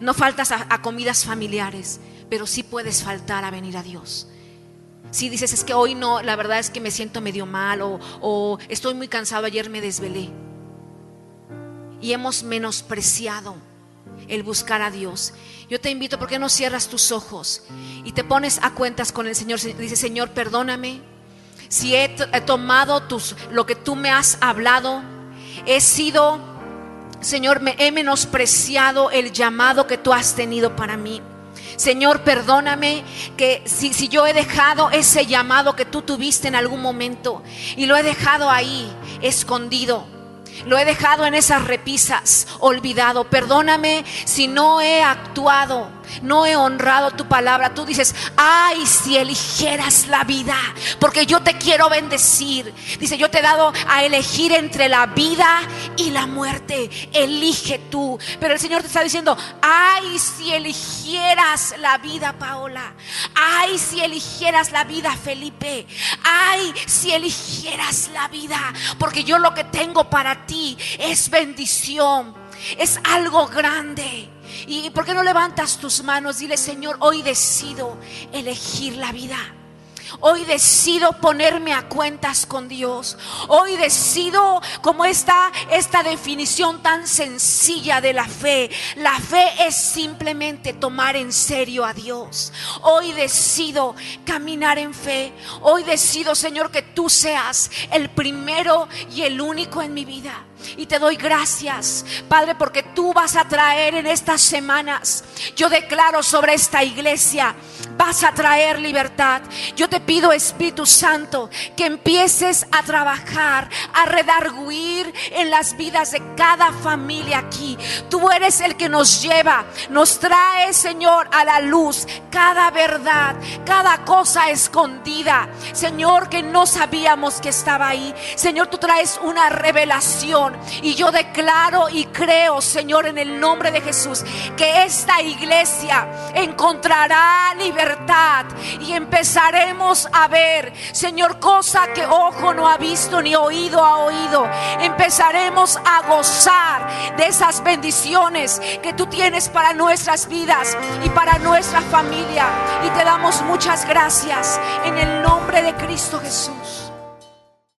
No faltas a, comidas familiares. Pero sí puedes faltar a venir a Dios. Si dices, es que hoy no, la verdad es que me siento medio mal o, o estoy muy cansado, ayer me desvelé. Y hemos menospreciado el buscar a Dios. Yo te invito, ¿por qué no cierras tus ojos y te pones a cuentas con el Señor? Dice, Señor, perdóname. Si he, tomado tus, lo que tú me has hablado, he sido, Señor, me he menospreciado el llamado que tú has tenido para mí. Señor, perdóname que si, si yo he dejado ese llamado que tú tuviste en algún momento y lo he dejado ahí, escondido. Lo he dejado en esas repisas, olvidado. Perdóname si no he actuado, no he honrado tu palabra. Tú dices, ay, si eligieras la vida, porque yo te quiero bendecir. Dice, yo te he dado a elegir entre la vida y la muerte. Elige tú. Pero el Señor te está diciendo, ay, si eligieras la vida, Paola. Ay, si eligieras la vida, Felipe. Ay, si eligieras la vida, porque yo lo que tengo para ti es bendición. Es algo grande. ¿Y por qué no levantas tus manos? Dile, Señor, hoy decido elegir la vida. Hoy decido ponerme a cuentas con Dios. Hoy decido como está esta definición tan sencilla de la fe. La fe es simplemente tomar en serio a Dios. Hoy decido caminar en fe. Hoy decido, Señor, que tú seas el primero y el único en mi vida. Y te doy gracias, Padre, porque tú vas a traer en estas semanas, yo declaro sobre esta iglesia, vas a traer libertad. Yo te pido, Espíritu Santo, que empieces a trabajar, a redarguir en las vidas de cada familia aquí. Tú eres el que nos lleva, nos trae, Señor, a la luz cada verdad, cada cosa escondida. Señor, que no sabíamos que estaba ahí. Señor, tú traes una revelación Y yo declaro y creo, Señor, en el nombre de Jesús, que esta iglesia encontrará libertad y empezaremos a ver, Señor, cosa que ojo no ha visto ni oído ha oído. Empezaremos a gozar de esas bendiciones que tú tienes para nuestras vidas y para nuestra familia. Y te damos muchas gracias en el nombre de Cristo Jesús.